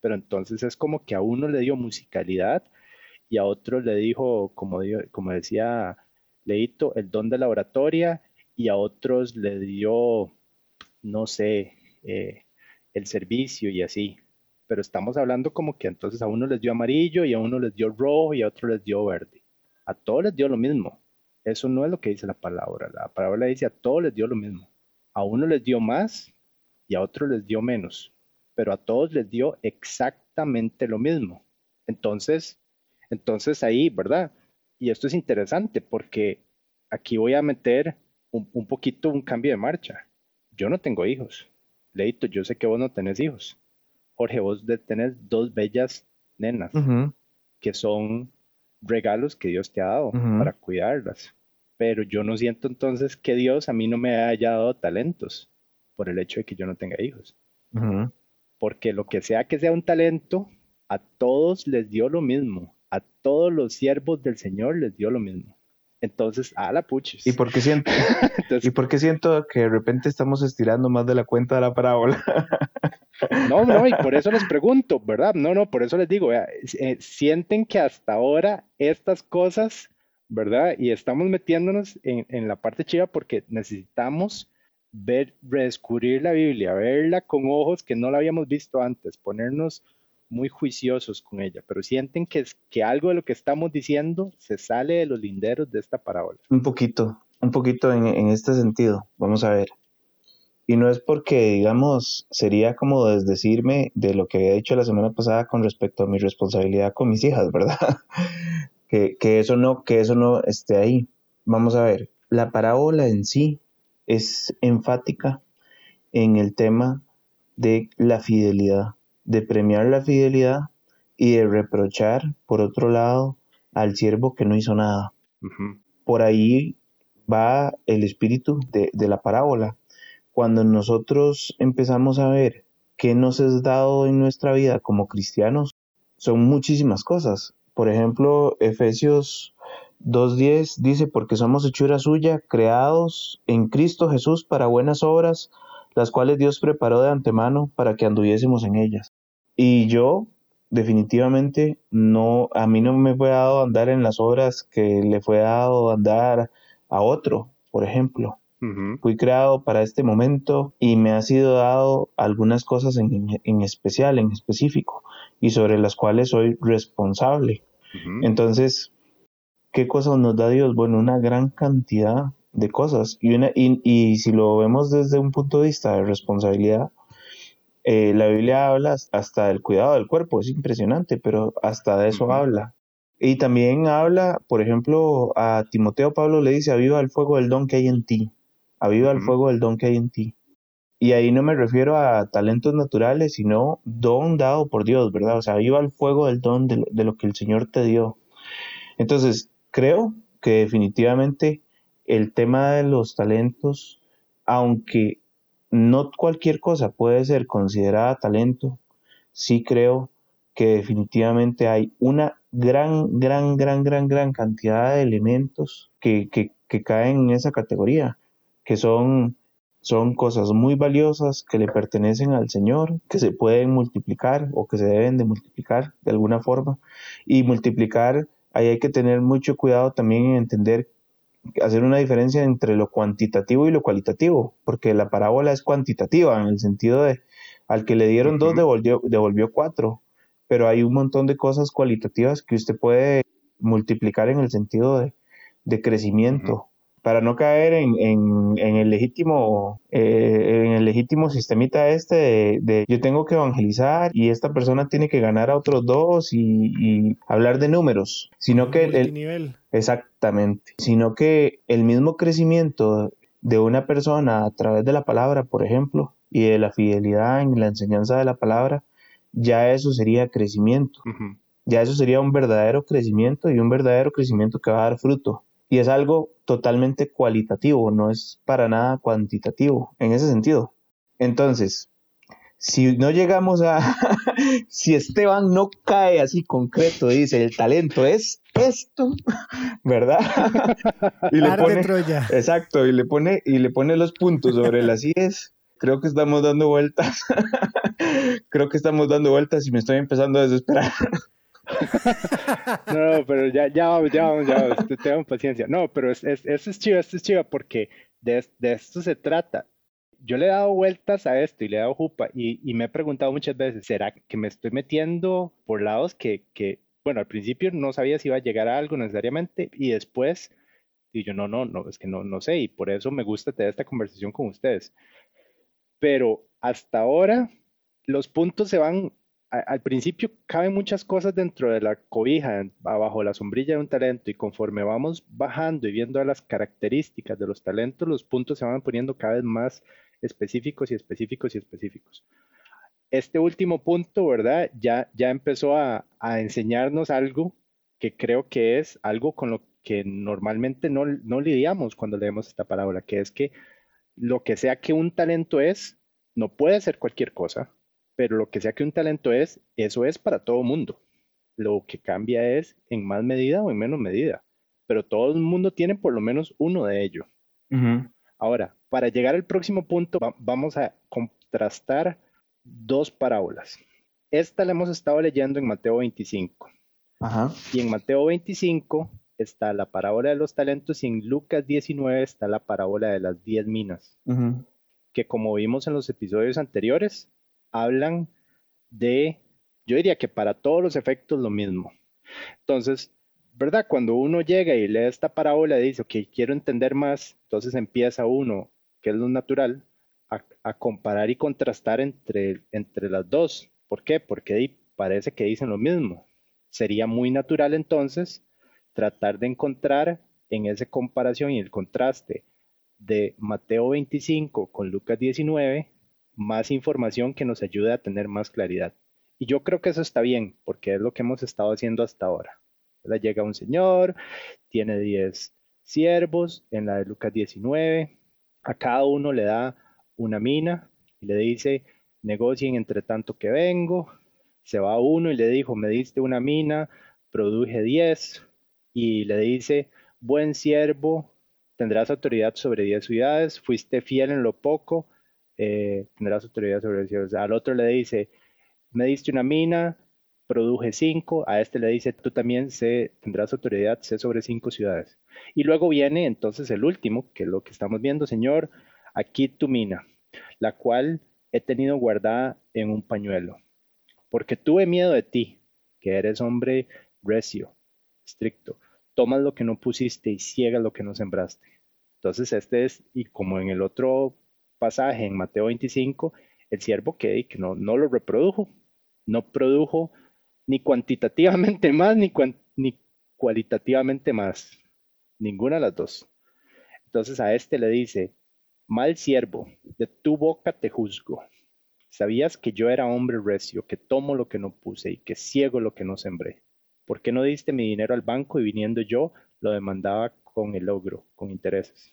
pero entonces es como que a uno le dio musicalidad y a otro le dijo, como, como decía Leito, el don de la oratoria y a otros le dio, no sé, eh, el servicio y así. Pero estamos hablando como que entonces a uno les dio amarillo y a uno les dio rojo y a otro les dio verde. A todos les dio lo mismo. Eso no es lo que dice la palabra. La palabra dice a todos les dio lo mismo. A uno les dio más y a otro les dio menos. Pero a todos les dio exactamente lo mismo. Entonces, entonces ahí, ¿verdad? Y esto es interesante porque aquí voy a meter un, poquito un cambio de marcha. Yo no tengo hijos. Leito, yo sé que vos no tenés hijos. Jorge, vos tenés dos bellas nenas que son regalos que Dios te ha dado para cuidarlas. Pero yo no siento entonces que Dios a mí no me haya dado talentos por el hecho de que yo no tenga hijos. Porque lo que sea que sea un talento, a todos les dio lo mismo. A todos los siervos del Señor les dio lo mismo. Entonces, a la puches. ¿Y por qué siento, *laughs* ¿y por qué siento que de repente estamos estirando más de la cuenta de la parábola? *laughs* no, no, y por *laughs* eso les pregunto, ¿verdad? No, no, por eso les digo, eh, sienten que hasta ahora estas cosas, ¿verdad? Y estamos metiéndonos en, en la parte chiva porque necesitamos ver, redescubrir la Biblia, verla con ojos que no la habíamos visto antes, ponernos muy juiciosos con ella, pero sienten que, que algo de lo que estamos diciendo se sale de los linderos de esta parábola. Un poquito, un poquito en, este sentido, vamos a ver. Y no es porque, digamos, sería como desdecirme de lo que había dicho la semana pasada con respecto a mi responsabilidad con mis hijas, ¿verdad? *laughs* que, eso no, que eso no esté ahí. Vamos a ver, la parábola en sí es enfática en el tema de la fidelidad, de premiar la fidelidad y de reprochar, por otro lado, al siervo que no hizo nada. Por ahí va el espíritu de, de, la parábola. Cuando nosotros empezamos a ver qué nos es dado en nuestra vida como cristianos, son muchísimas cosas. Por ejemplo, Efesios 2.10 dice, porque somos hechura suya, creados en Cristo Jesús para buenas obras, las cuales Dios preparó de antemano para que anduviésemos en ellas. Y yo definitivamente no, a mí no me fue dado andar en las obras que le fue dado andar a otro, por ejemplo. Fui creado para este momento y me ha sido dado algunas cosas en, especial, en específico, y sobre las cuales soy responsable. Entonces, ¿qué cosas nos da Dios? Bueno, una gran cantidad de cosas. Y, una, y, si lo vemos desde un punto de vista de responsabilidad, eh, la Biblia habla hasta del cuidado del cuerpo, es impresionante, pero hasta de eso habla. Y también habla, por ejemplo, a Timoteo Pablo le dice, aviva el fuego del don que hay en ti, aviva el fuego del don que hay en ti. Y ahí no me refiero a talentos naturales, sino don dado por Dios, ¿verdad? O sea, aviva el fuego del don de, de lo que el Señor te dio. Entonces, creo que definitivamente el tema de los talentos, aunque no cualquier cosa puede ser considerada talento, sí creo que definitivamente hay una gran, gran, gran, gran, gran cantidad de elementos que, caen en esa categoría, que son, son cosas muy valiosas que le pertenecen al Señor, que se pueden multiplicar o que se deben de multiplicar de alguna forma. Y multiplicar, ahí hay que tener mucho cuidado también en entender hacer una diferencia entre lo cuantitativo y lo cualitativo, porque la parábola es cuantitativa en el sentido de al que le dieron dos devolvió, devolvió cuatro, pero hay un montón de cosas cualitativas que usted puede multiplicar en el sentido de, crecimiento para no caer en, en, el legítimo eh, en el legítimo sistemita este de, yo tengo que evangelizar y esta persona tiene que ganar a otros dos y, hablar de números sino que el, exactamente. Sino que el mismo crecimiento de una persona a través de la palabra por ejemplo y de la fidelidad en la enseñanza de la palabra ya eso sería crecimiento. Ya eso sería un verdadero crecimiento y un verdadero crecimiento que va a dar fruto y es algo totalmente cualitativo, no es para nada cuantitativo en ese sentido. Entonces, si no llegamos a, *laughs* si Esteban no cae así concreto, dice, el talento es esto, *laughs* ¿verdad? y le pone, exacto, y le pone, y le pone los puntos sobre las IES. Creo que estamos dando vueltas. *laughs* Creo que estamos dando vueltas y me estoy empezando a desesperar. *laughs* no, pero ya, ya vamos, ya vamos, ya vamos, tengan paciencia. No, pero es, es, esto es chiva, esto es chiva porque de, esto se trata. Yo le he dado vueltas a esto y le he dado jupa y, y, me he preguntado muchas veces, ¿será que me estoy metiendo por lados que, que, bueno, al principio no sabía si iba a llegar a algo necesariamente y después, y yo no, no, no, es que no, no sé y por eso me gusta tener esta conversación con ustedes. Pero hasta ahora los puntos se van al principio caben muchas cosas dentro de la cobija, bajo la sombrilla de un talento, y conforme vamos bajando y viendo las características de los talentos, los puntos se van poniendo cada vez más específicos y específicos y específicos. Este último punto, ¿verdad? Ya, ya empezó a, enseñarnos algo que creo que es algo con lo que normalmente no, no lidiamos cuando leemos esta parábola, que es que lo que sea que un talento es, no puede ser cualquier cosa, pero lo que sea que un talento es, eso es para todo mundo. Lo que cambia es en más medida o en menos medida, pero todo el mundo tiene por lo menos uno de ellos. Ahora, para llegar al próximo punto, vamos a contrastar dos parábolas. Esta la hemos estado leyendo en Mateo 25. Y en Mateo 25 está la parábola de los talentos y en Lucas 19 está la parábola de las diez minas. Que como vimos en los episodios anteriores, hablan de, yo diría que para todos los efectos lo mismo. Entonces, ¿verdad? Cuando uno llega y lee esta parábola y dice, ok, quiero entender más, entonces empieza uno, que es lo natural, a, comparar y contrastar entre, entre las dos. ¿Por qué? Porque parece que dicen lo mismo. Sería muy natural entonces tratar de encontrar en esa comparación y el contraste de Mateo 25 con Lucas 19 más información que nos ayude a tener más claridad. Y yo creo que eso está bien, porque es lo que hemos estado haciendo hasta ahora. Llega un señor, tiene 10 siervos, en la de Lucas 19, a cada uno le da una mina y le dice, negocien entre tanto que vengo. Se va uno y le dijo, me diste una mina, produje 10. Y le dice, buen siervo, tendrás autoridad sobre 10 ciudades, fuiste fiel en lo poco, eh, tendrás autoridad sobre 10 ciudades. Al otro le dice, me diste una mina, produje 5, a este le dice, tú también sé, tendrás autoridad, sé sobre 5 ciudades. Y luego viene entonces el último, que es lo que estamos viendo, Señor, aquí tu mina, la cual he tenido guardada en un pañuelo, porque tuve miedo de ti, que eres hombre recio, estricto, tomas lo que no pusiste y ciegas lo que no sembraste. Entonces este es, y como en el otro pasaje en Mateo 25, el siervo que, no, no lo reprodujo, no produjo ni cuantitativamente *laughs* más ni, ni cualitativamente más, ninguna de las dos. Entonces a este le dice, Mal siervo, de tu boca te juzgo. Sabías que yo era hombre recio, que tomo lo que no puse y que ciego lo que no sembré. ¿Por qué no diste mi dinero al banco y viniendo yo lo demandaba con el logro, con intereses?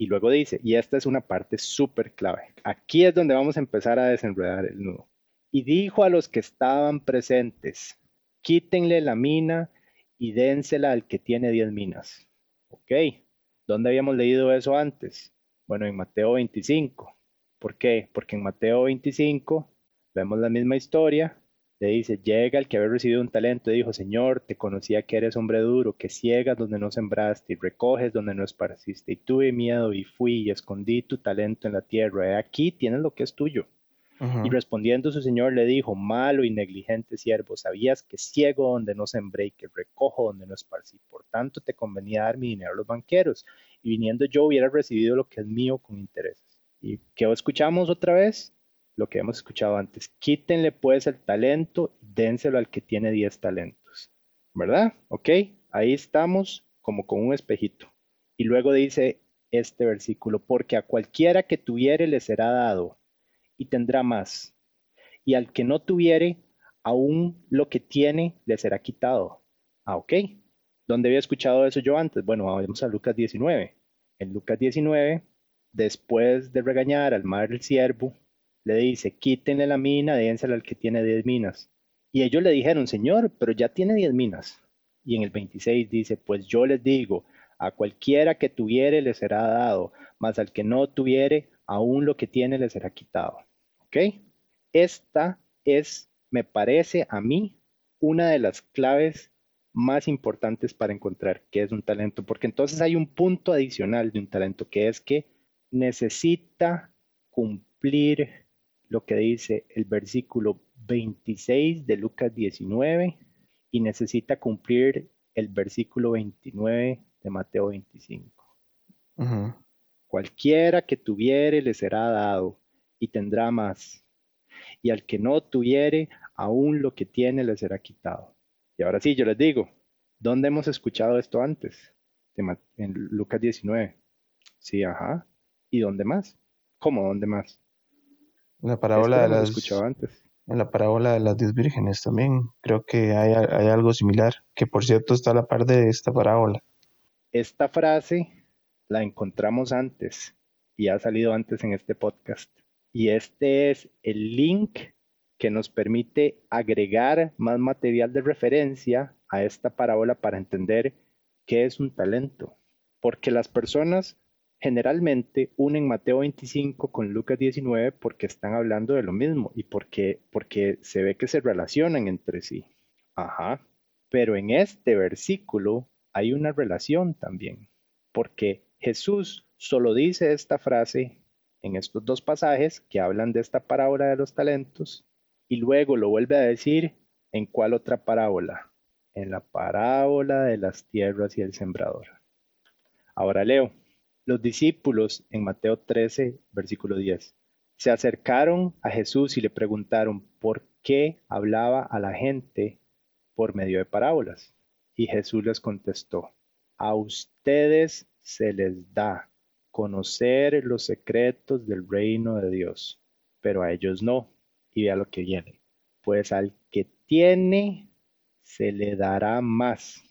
Y luego dice, y esta es una parte súper clave. Aquí es donde vamos a empezar a desenredar el nudo. Y dijo a los que estaban presentes, quítenle la mina y dénsela al que tiene diez minas. Ok, ¿dónde habíamos leído eso antes? Bueno, en Mateo 25. ¿Por qué? Porque en Mateo 25 vemos la misma historia. Le dice, llega el que había recibido un talento y dijo, Señor, te conocía que eres hombre duro, que ciegas donde no sembraste y recoges donde no esparciste. Y tuve miedo y fui y escondí tu talento en la tierra. Aquí tienes lo que es tuyo. Y respondiendo su señor le dijo, malo y negligente siervo, sabías que ciego donde no sembré y que recojo donde no esparcí. Por tanto te convenía dar mi dinero a los banqueros y viniendo yo hubiera recibido lo que es mío con intereses. ¿Y qué escuchamos otra vez? Lo que hemos escuchado antes. Quítenle pues el talento dénselo al que tiene 10 talentos. ¿Verdad? ¿Ok? Ahí estamos como con un espejito. Y luego dice este versículo, porque a cualquiera que tuviere le será dado y tendrá más. Y al que no tuviere, aún lo que tiene le será quitado. Ah, ok. ¿Dónde había escuchado eso yo antes? Bueno, vamos a Lucas 19. En Lucas 19, después de regañar al mar del siervo, le dice, quítenle la mina, dénsela al que tiene 10 minas. Y ellos le dijeron, Señor, pero ya tiene 10 minas. Y en el 26 dice, pues yo les digo, a cualquiera que tuviere le será dado, mas al que no tuviere, aún lo que tiene le será quitado. ¿Ok? Esta es, me parece a mí, una de las claves más importantes para encontrar qué es un talento, porque entonces hay un punto adicional de un talento que es que necesita cumplir lo que dice el versículo 26 de Lucas 19 y necesita cumplir el versículo 29 de Mateo 25. Cualquiera que tuviere le será dado y tendrá más, y al que no tuviere, aún lo que tiene le será quitado. Y ahora sí, yo les digo, ¿dónde hemos escuchado esto antes? En Lucas 19. Sí, ajá. ¿Y dónde más? ¿Cómo? ¿Dónde más? En la parábola de las. escuchado antes. En la parábola de las diez vírgenes también. Creo que hay, hay algo similar, que por cierto está a la par de esta parábola. Esta frase la encontramos antes y ha salido antes en este podcast. Y este es el link que nos permite agregar más material de referencia a esta parábola para entender qué es un talento. Porque las personas generalmente unen Mateo 25 con Lucas 19 porque están hablando de lo mismo y porque, porque se ve que se relacionan entre sí. Ajá. Pero en este versículo hay una relación también, porque Jesús solo dice esta frase en estos dos pasajes que hablan de esta parábola de los talentos y luego lo vuelve a decir en cuál otra parábola, en la parábola de las tierras y el sembrador. Ahora leo, los discípulos en Mateo 13, versículo 10, se acercaron a Jesús y le preguntaron por qué hablaba a la gente por medio de parábolas. Y Jesús les contestó, a ustedes se les da conocer los secretos del reino de Dios, pero a ellos no. Y vea lo que viene. Pues al que tiene, se le dará más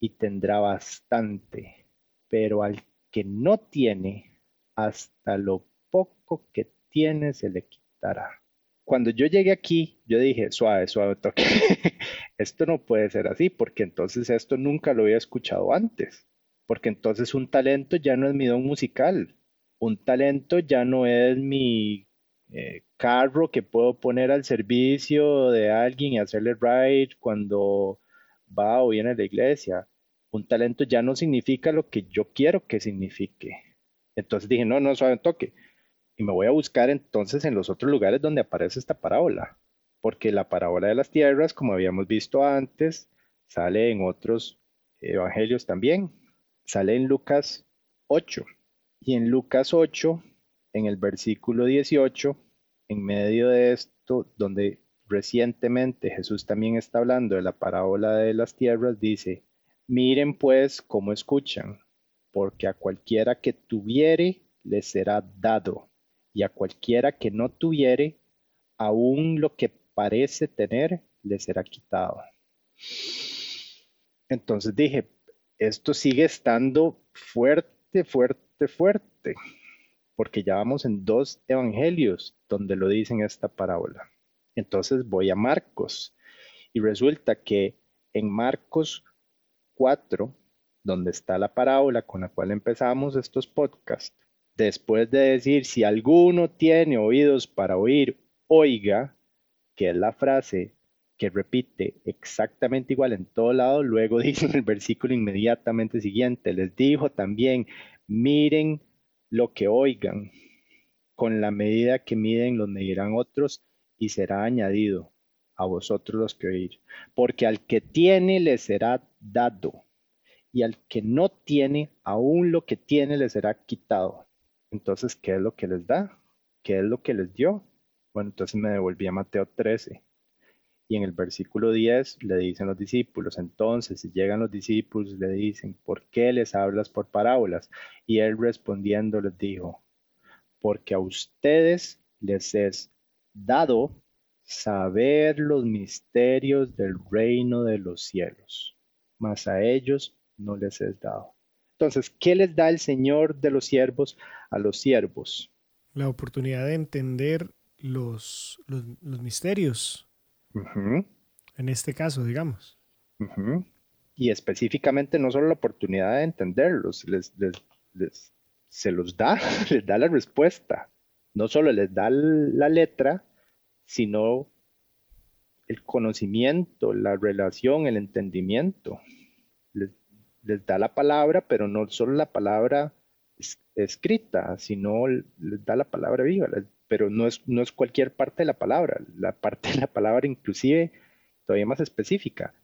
y tendrá bastante, pero al que no tiene, hasta lo poco que tiene se le quitará. Cuando yo llegué aquí, yo dije, suave, suave, toque. *laughs* esto no puede ser así, porque entonces esto nunca lo había escuchado antes. Porque entonces un talento ya no es mi don musical. Un talento ya no es mi eh, carro que puedo poner al servicio de alguien y hacerle ride cuando va o viene a la iglesia. Un talento ya no significa lo que yo quiero que signifique. Entonces dije, no, no, suave toque. Y me voy a buscar entonces en los otros lugares donde aparece esta parábola. Porque la parábola de las tierras, como habíamos visto antes, sale en otros evangelios también. Sale en Lucas 8. Y en Lucas 8, en el versículo 18, en medio de esto, donde recientemente Jesús también está hablando de la parábola de las tierras, dice, miren pues cómo escuchan, porque a cualquiera que tuviere le será dado, y a cualquiera que no tuviere, aún lo que parece tener le será quitado. Entonces dije, esto sigue estando fuerte, fuerte, fuerte porque ya vamos en dos evangelios donde lo dicen esta parábola. Entonces voy a Marcos y resulta que en Marcos 4, donde está la parábola con la cual empezamos estos podcasts, después de decir si alguno tiene oídos para oír, oiga, que es la frase que repite exactamente igual en todo lado, luego *laughs* dice en el versículo inmediatamente siguiente, les dijo también, miren lo que oigan, con la medida que miden los medirán otros y será añadido a vosotros los que oír. Porque al que tiene le será dado y al que no tiene, aún lo que tiene le será quitado. Entonces, ¿qué es lo que les da? ¿Qué es lo que les dio? Bueno, entonces me devolví a Mateo 13. Y en el versículo 10 le dicen los discípulos, entonces si llegan los discípulos le dicen, ¿por qué les hablas por parábolas? Y él respondiendo les dijo, porque a ustedes les es dado saber los misterios del reino de los cielos, mas a ellos no les es dado. Entonces, ¿qué les da el Señor de los siervos a los siervos? La oportunidad de entender los, los misterios en este caso, digamos. Y específicamente no solo la oportunidad de entenderlos, les, se los da, *laughs* les da la respuesta. No solo les da la letra, sino el conocimiento, la relación, el entendimiento. Les, da la palabra, pero no solo la palabra escrita, sino les da la palabra viva, pero no es, no es cualquier parte de la palabra, la parte de la palabra inclusive todavía más específica,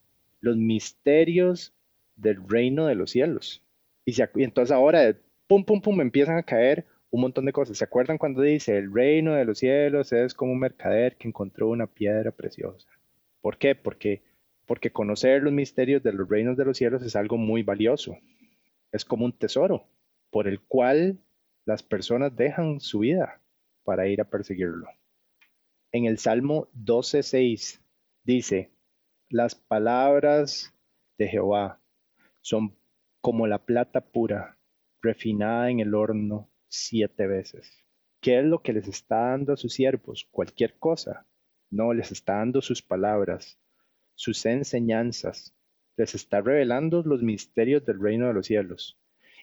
los misterios del reino de los cielos. Y, entonces ahora, pum, pum, pum, empiezan a caer un montón de cosas. ¿Se acuerdan cuando dice, el reino de los cielos es como un mercader que encontró una piedra preciosa? ¿Por qué? Porque, porque conocer los misterios de los reinos de los cielos es algo muy valioso. Es como un tesoro por el cual las personas dejan su vida para ir a perseguirlo. En el Salmo 12.6 dice, las palabras de Jehová son como la plata pura, refinada en el horno siete veces. ¿Qué es lo que les está dando a sus siervos? Cualquier cosa. No, les está dando sus palabras, sus enseñanzas. Les está revelando los misterios del reino de los cielos.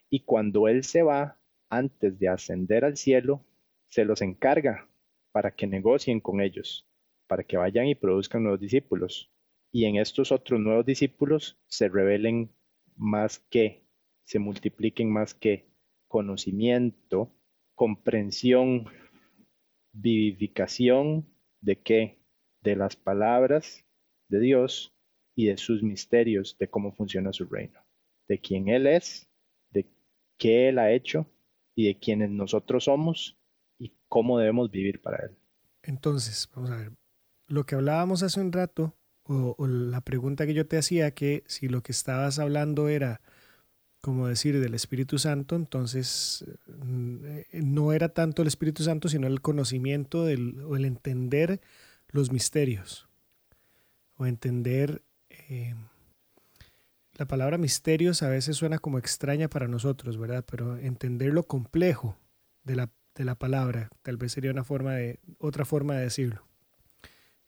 Y cuando Él se va, antes de ascender al cielo, se los encarga para que negocien con ellos, para que vayan y produzcan nuevos discípulos. Y en estos otros nuevos discípulos se revelen más que, se multipliquen más que conocimiento, comprensión, vivificación de qué? De las palabras de Dios y de sus misterios, de cómo funciona su reino, de quién Él es, de qué Él ha hecho y de quienes nosotros somos cómo debemos vivir para Él. Entonces, vamos a ver, lo que hablábamos hace un rato o, la pregunta que yo te hacía, que si lo que estabas hablando era, como decir, del Espíritu Santo, entonces eh, no era tanto el Espíritu Santo, sino el conocimiento del, o el entender los misterios, o entender... Eh, la palabra misterios a veces suena como extraña para nosotros, ¿verdad? Pero entender lo complejo de la, de la palabra, tal vez sería una forma de, otra forma de decirlo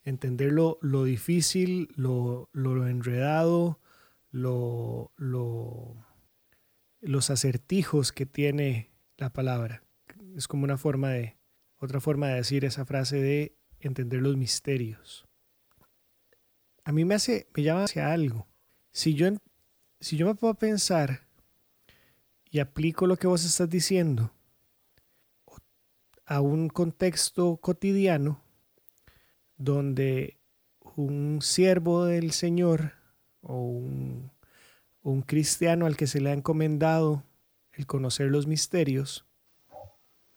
entender lo, difícil, lo, enredado, lo, los acertijos que tiene la palabra. Es como una forma de, otra forma de decir esa frase de entender los misterios. A mí me hace, me llama hacia algo. Si yo, si yo me puedo pensar y aplico lo que vos estás diciendo a un contexto cotidiano, donde un siervo del Señor o un, cristiano al que se le ha encomendado el conocer los misterios,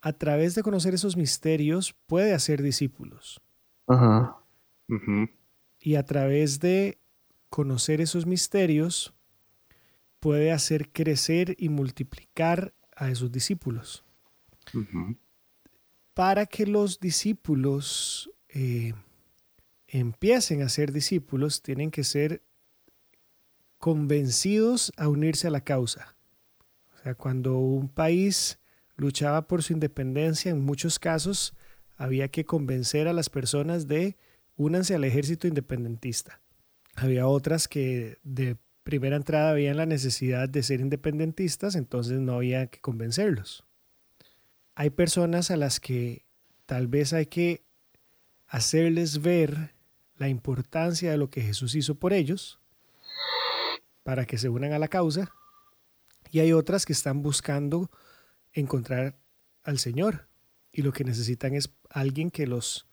a través de conocer esos misterios puede hacer discípulos. Y a través de conocer esos misterios puede hacer crecer y multiplicar a esos discípulos. Para que los discípulos eh, empiecen a ser discípulos, tienen que ser convencidos a unirse a la causa. O sea, cuando un país luchaba por su independencia, en muchos casos había que convencer a las personas de únanse al ejército independentista. Había otras que de primera entrada veían la necesidad de ser independentistas, entonces no había que convencerlos. Hay personas a las que tal vez hay que hacerles ver la importancia de lo que Jesús hizo por ellos para que se unan a la causa y hay otras que están buscando encontrar al Señor y lo que necesitan es alguien que los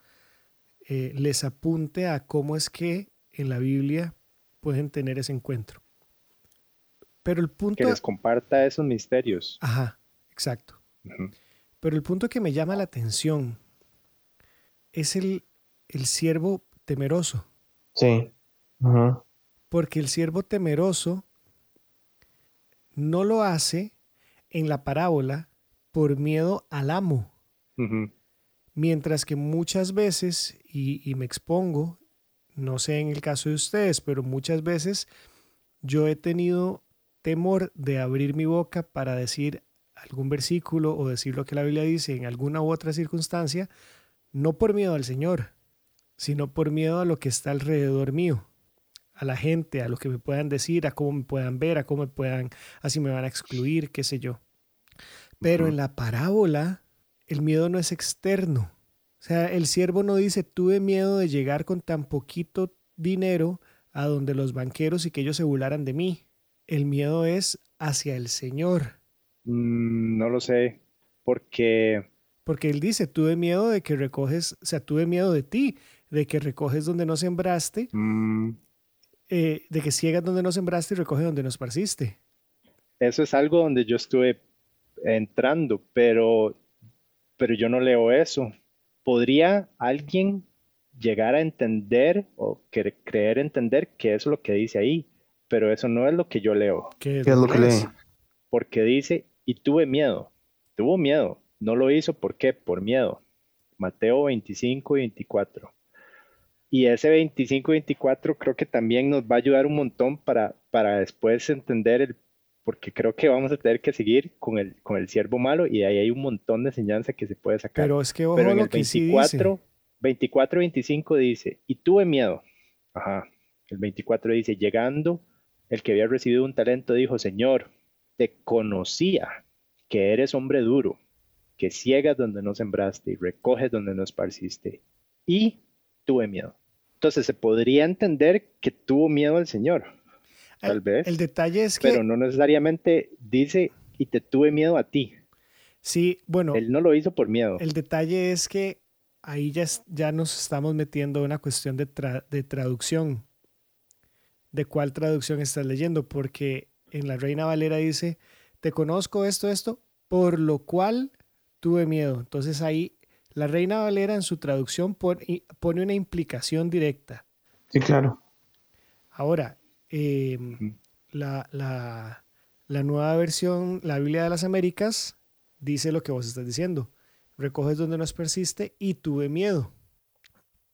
eh, les apunte a cómo es que en la Biblia pueden tener ese encuentro. Pero el punto que les comparta esos misterios. Ajá, exacto. Pero el punto que me llama la atención es el, el siervo temeroso. Sí. Porque el siervo temeroso no lo hace en la parábola por miedo al amo. Mientras que muchas veces, y, y, me expongo, no sé en el caso de ustedes, pero muchas veces yo he tenido temor de abrir mi boca para decir algún versículo o decir lo que la Biblia dice en alguna u otra circunstancia, no por miedo al Señor, sino por miedo a lo que está alrededor mío, a la gente, a lo que me puedan decir, a cómo me puedan ver, a cómo me puedan, así me van a excluir, qué sé yo. Pero en la parábola, el miedo no es externo. O sea, el siervo no dice, tuve miedo de llegar con tan poquito dinero a donde los banqueros y que ellos se burlaran de mí. El miedo es hacia el Señor. Mm, no lo sé, porque... Porque él dice, tuve miedo de que recoges, o sea, tuve miedo de ti de que recoges donde no sembraste, mm. Eh, de que ciegas donde no sembraste y recoges donde no esparciste. Eso es algo donde yo estuve entrando, pero, pero yo no leo eso. ¿Podría alguien llegar a entender o creer entender que eso es lo que dice ahí? Pero eso no es lo que yo leo. ¿Qué es, lo que lee? Porque dice, y tuve miedo. Tuvo miedo. No lo hizo, ¿por qué? Por miedo. Mateo 25 y 24. Y ese 25-24 creo que también nos va a ayudar un montón para, para después entender el, porque creo que vamos a tener que seguir con el, con el siervo malo y ahí hay un montón de enseñanza que se puede sacar. Pero es que ojo Pero en el 24, 24-25 dice, y tuve miedo. Ajá. El 24 dice, llegando, el que había recibido un talento dijo, Señor, te conocía que eres hombre duro, que ciegas donde no sembraste y recoges donde no esparciste. Y tuve miedo. Entonces se podría entender que tuvo miedo al Señor, tal vez. El detalle es que... Pero no necesariamente dice, y te tuve miedo a ti. Sí, bueno. Él no lo hizo por miedo. El detalle es que ahí ya, ya nos estamos metiendo en una cuestión de, de traducción. ¿De cuál traducción estás leyendo? Porque en la Reina Valera dice, te conozco esto, esto, por lo cual tuve miedo. Entonces ahí la Reina Valera en su traducción pone una implicación directa. Sí, claro. Ahora, la, la, la nueva versión, la Biblia de las Américas, dice lo que vos estás diciendo. Recoges donde nos persiste y tuve miedo.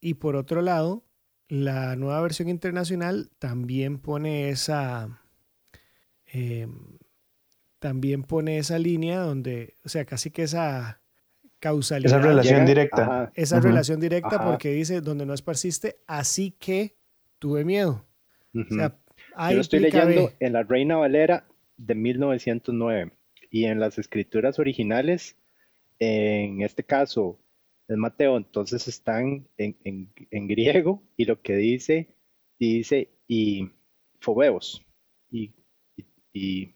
Y por otro lado, la nueva versión internacional también pone esa, em, también pone esa línea donde, o sea, casi que esa causalidad. Esa relación directa. Esa relación directa porque dice, donde no esparciste, así que tuve miedo. O sea, Yo lo estoy leyendo en la Reina Valera de 1909 y en las escrituras originales, en este caso, es Mateo, entonces están en, griego y lo que dice, dice, y fobeos, y, y,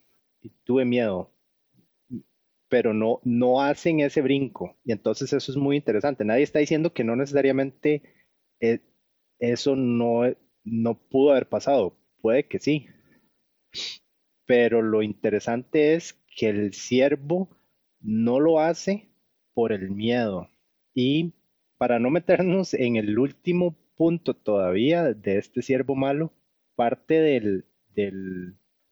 tuve miedo, pero no, no hacen ese brinco. Y entonces eso es muy interesante. Nadie está diciendo que no necesariamente eh, eso no, no pudo haber pasado. Puede que sí. Pero lo interesante es que el siervo no lo hace por el miedo. Y para no meternos en el último punto todavía de este siervo malo, parte del,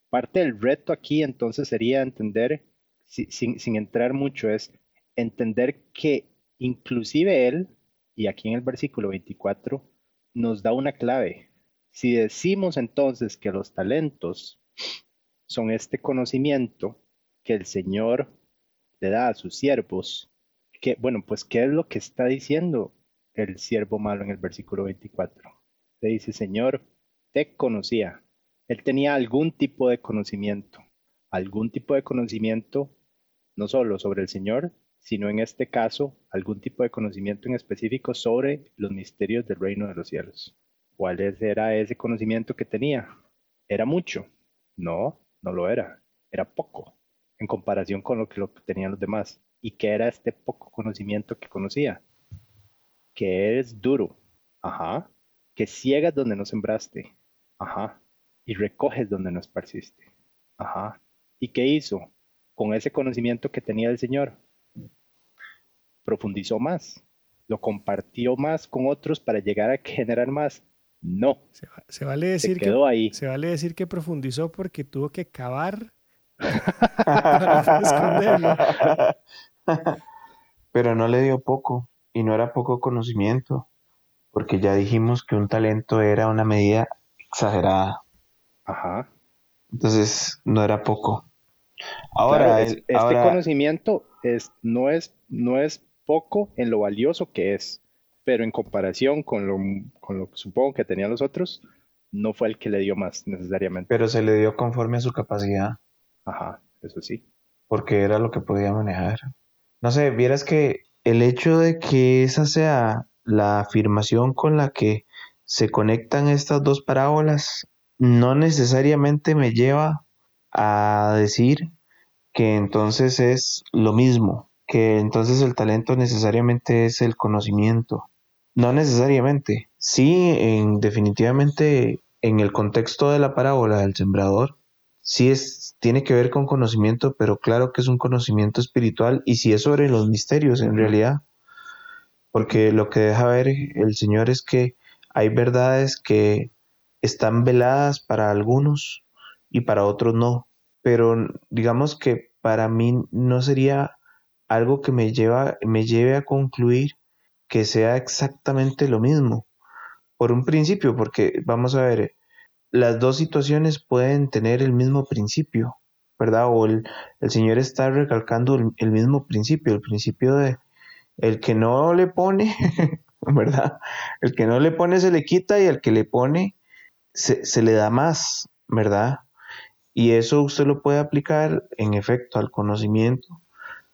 parte del reto aquí entonces sería entender, sin, entrar mucho, es entender que inclusive él, y aquí en el versículo 24, nos da una clave. Si decimos entonces que los talentos son este conocimiento que el Señor le da a sus siervos, que, bueno, pues, ¿qué es lo que está diciendo el siervo malo en el versículo 24? Le dice, Señor, te conocía. Él tenía algún tipo de conocimiento, algún tipo de conocimiento, no solo sobre el Señor, sino en este caso, algún tipo de conocimiento en específico sobre los misterios del reino de los cielos. ¿Cuál era ese conocimiento que tenía? ¿Era mucho? No, no lo era. Era poco en comparación con lo que, lo tenían los demás. ¿Y que era este poco conocimiento que conocía? Que eres duro. Ajá. Que ciegas donde no sembraste. Ajá. Y recoges donde no esparciste. Ajá. ¿Y qué hizo? Con ese conocimiento que tenía el Señor, profundizó más, lo compartió más con otros para llegar a generar más. No. Se, vale decir se quedó que, ahí. Se vale decir que profundizó porque tuvo que cavar *laughs* Pero no le dio poco y no era poco conocimiento, porque ya dijimos que un talento era una medida exagerada. Ajá. Entonces no era poco. Ahora, este conocimiento es, no, es, no es poco en lo valioso que es, pero en comparación con lo, con lo que supongo que tenían los otros, no fue el que le dio más necesariamente. Pero se le dio conforme a su capacidad. Ajá, eso sí. Porque era lo que podía manejar. No sé, vieras que el hecho de que esa sea la afirmación con la que se conectan estas dos parábolas no necesariamente me lleva a decir que entonces es lo mismo, que entonces el talento necesariamente es el conocimiento. No necesariamente. Sí, en, definitivamente en el contexto de la parábola del sembrador, sí es, tiene que ver con conocimiento, pero claro que es un conocimiento espiritual y si es sobre los misterios en realidad, porque lo que deja ver el Señor es que hay verdades que están veladas para algunos y para otros no, pero digamos que para mí no sería algo que me, lleva, me lleve a concluir que sea exactamente lo mismo. Por un principio, porque vamos a ver, las dos situaciones pueden tener el mismo principio, ¿verdad? O el, Señor está recalcando el, mismo principio, el principio de el que no le pone, *laughs* ¿verdad? El que no le pone se le quita y el que le pone se, se le da más, ¿verdad? Y eso usted lo puede aplicar en efecto al conocimiento,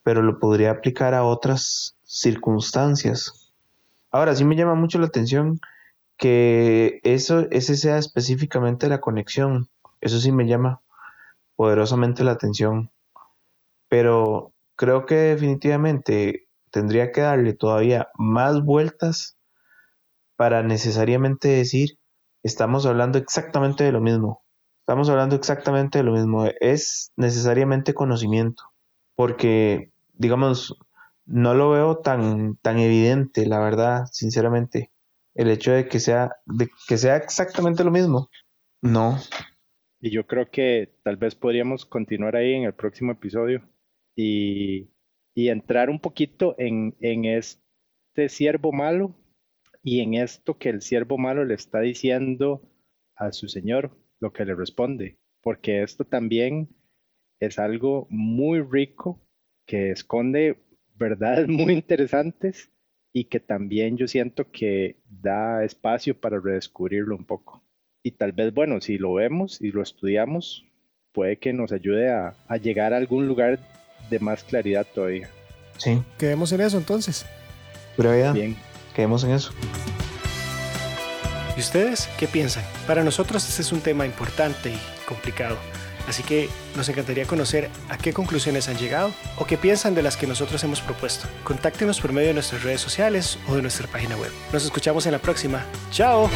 pero lo podría aplicar a otras circunstancias. Ahora sí me llama mucho la atención que eso, ese sea específicamente la conexión. Eso sí me llama poderosamente la atención. Pero creo que definitivamente tendría que darle todavía más vueltas para necesariamente decir, estamos hablando exactamente de lo mismo. Estamos hablando exactamente de lo mismo. Es necesariamente conocimiento. Porque, digamos, no lo veo tan, tan evidente, la verdad, sinceramente el hecho de que sea, de que sea exactamente lo mismo. No. Y yo creo que tal vez podríamos continuar ahí en el próximo episodio y, y entrar un poquito en, en este siervo malo y en esto que el siervo malo le está diciendo a su señor, lo que le responde, porque esto también es algo muy rico que esconde verdades *laughs* muy interesantes y que también yo siento que da espacio para redescubrirlo un poco. Y tal vez, bueno, si lo vemos y lo estudiamos, puede que nos ayude a, llegar a algún lugar de más claridad todavía. Sí. Quedemos en eso entonces. Pura vida. Bien. Quedemos en eso. ¿Y ustedes qué piensan? Para nosotros este es un tema importante y complicado. Así que nos encantaría conocer a qué conclusiones han llegado o qué piensan de las que nosotros hemos propuesto. Contáctenos por medio de nuestras redes sociales o de nuestra página web. Nos escuchamos en la próxima. ¡Chao!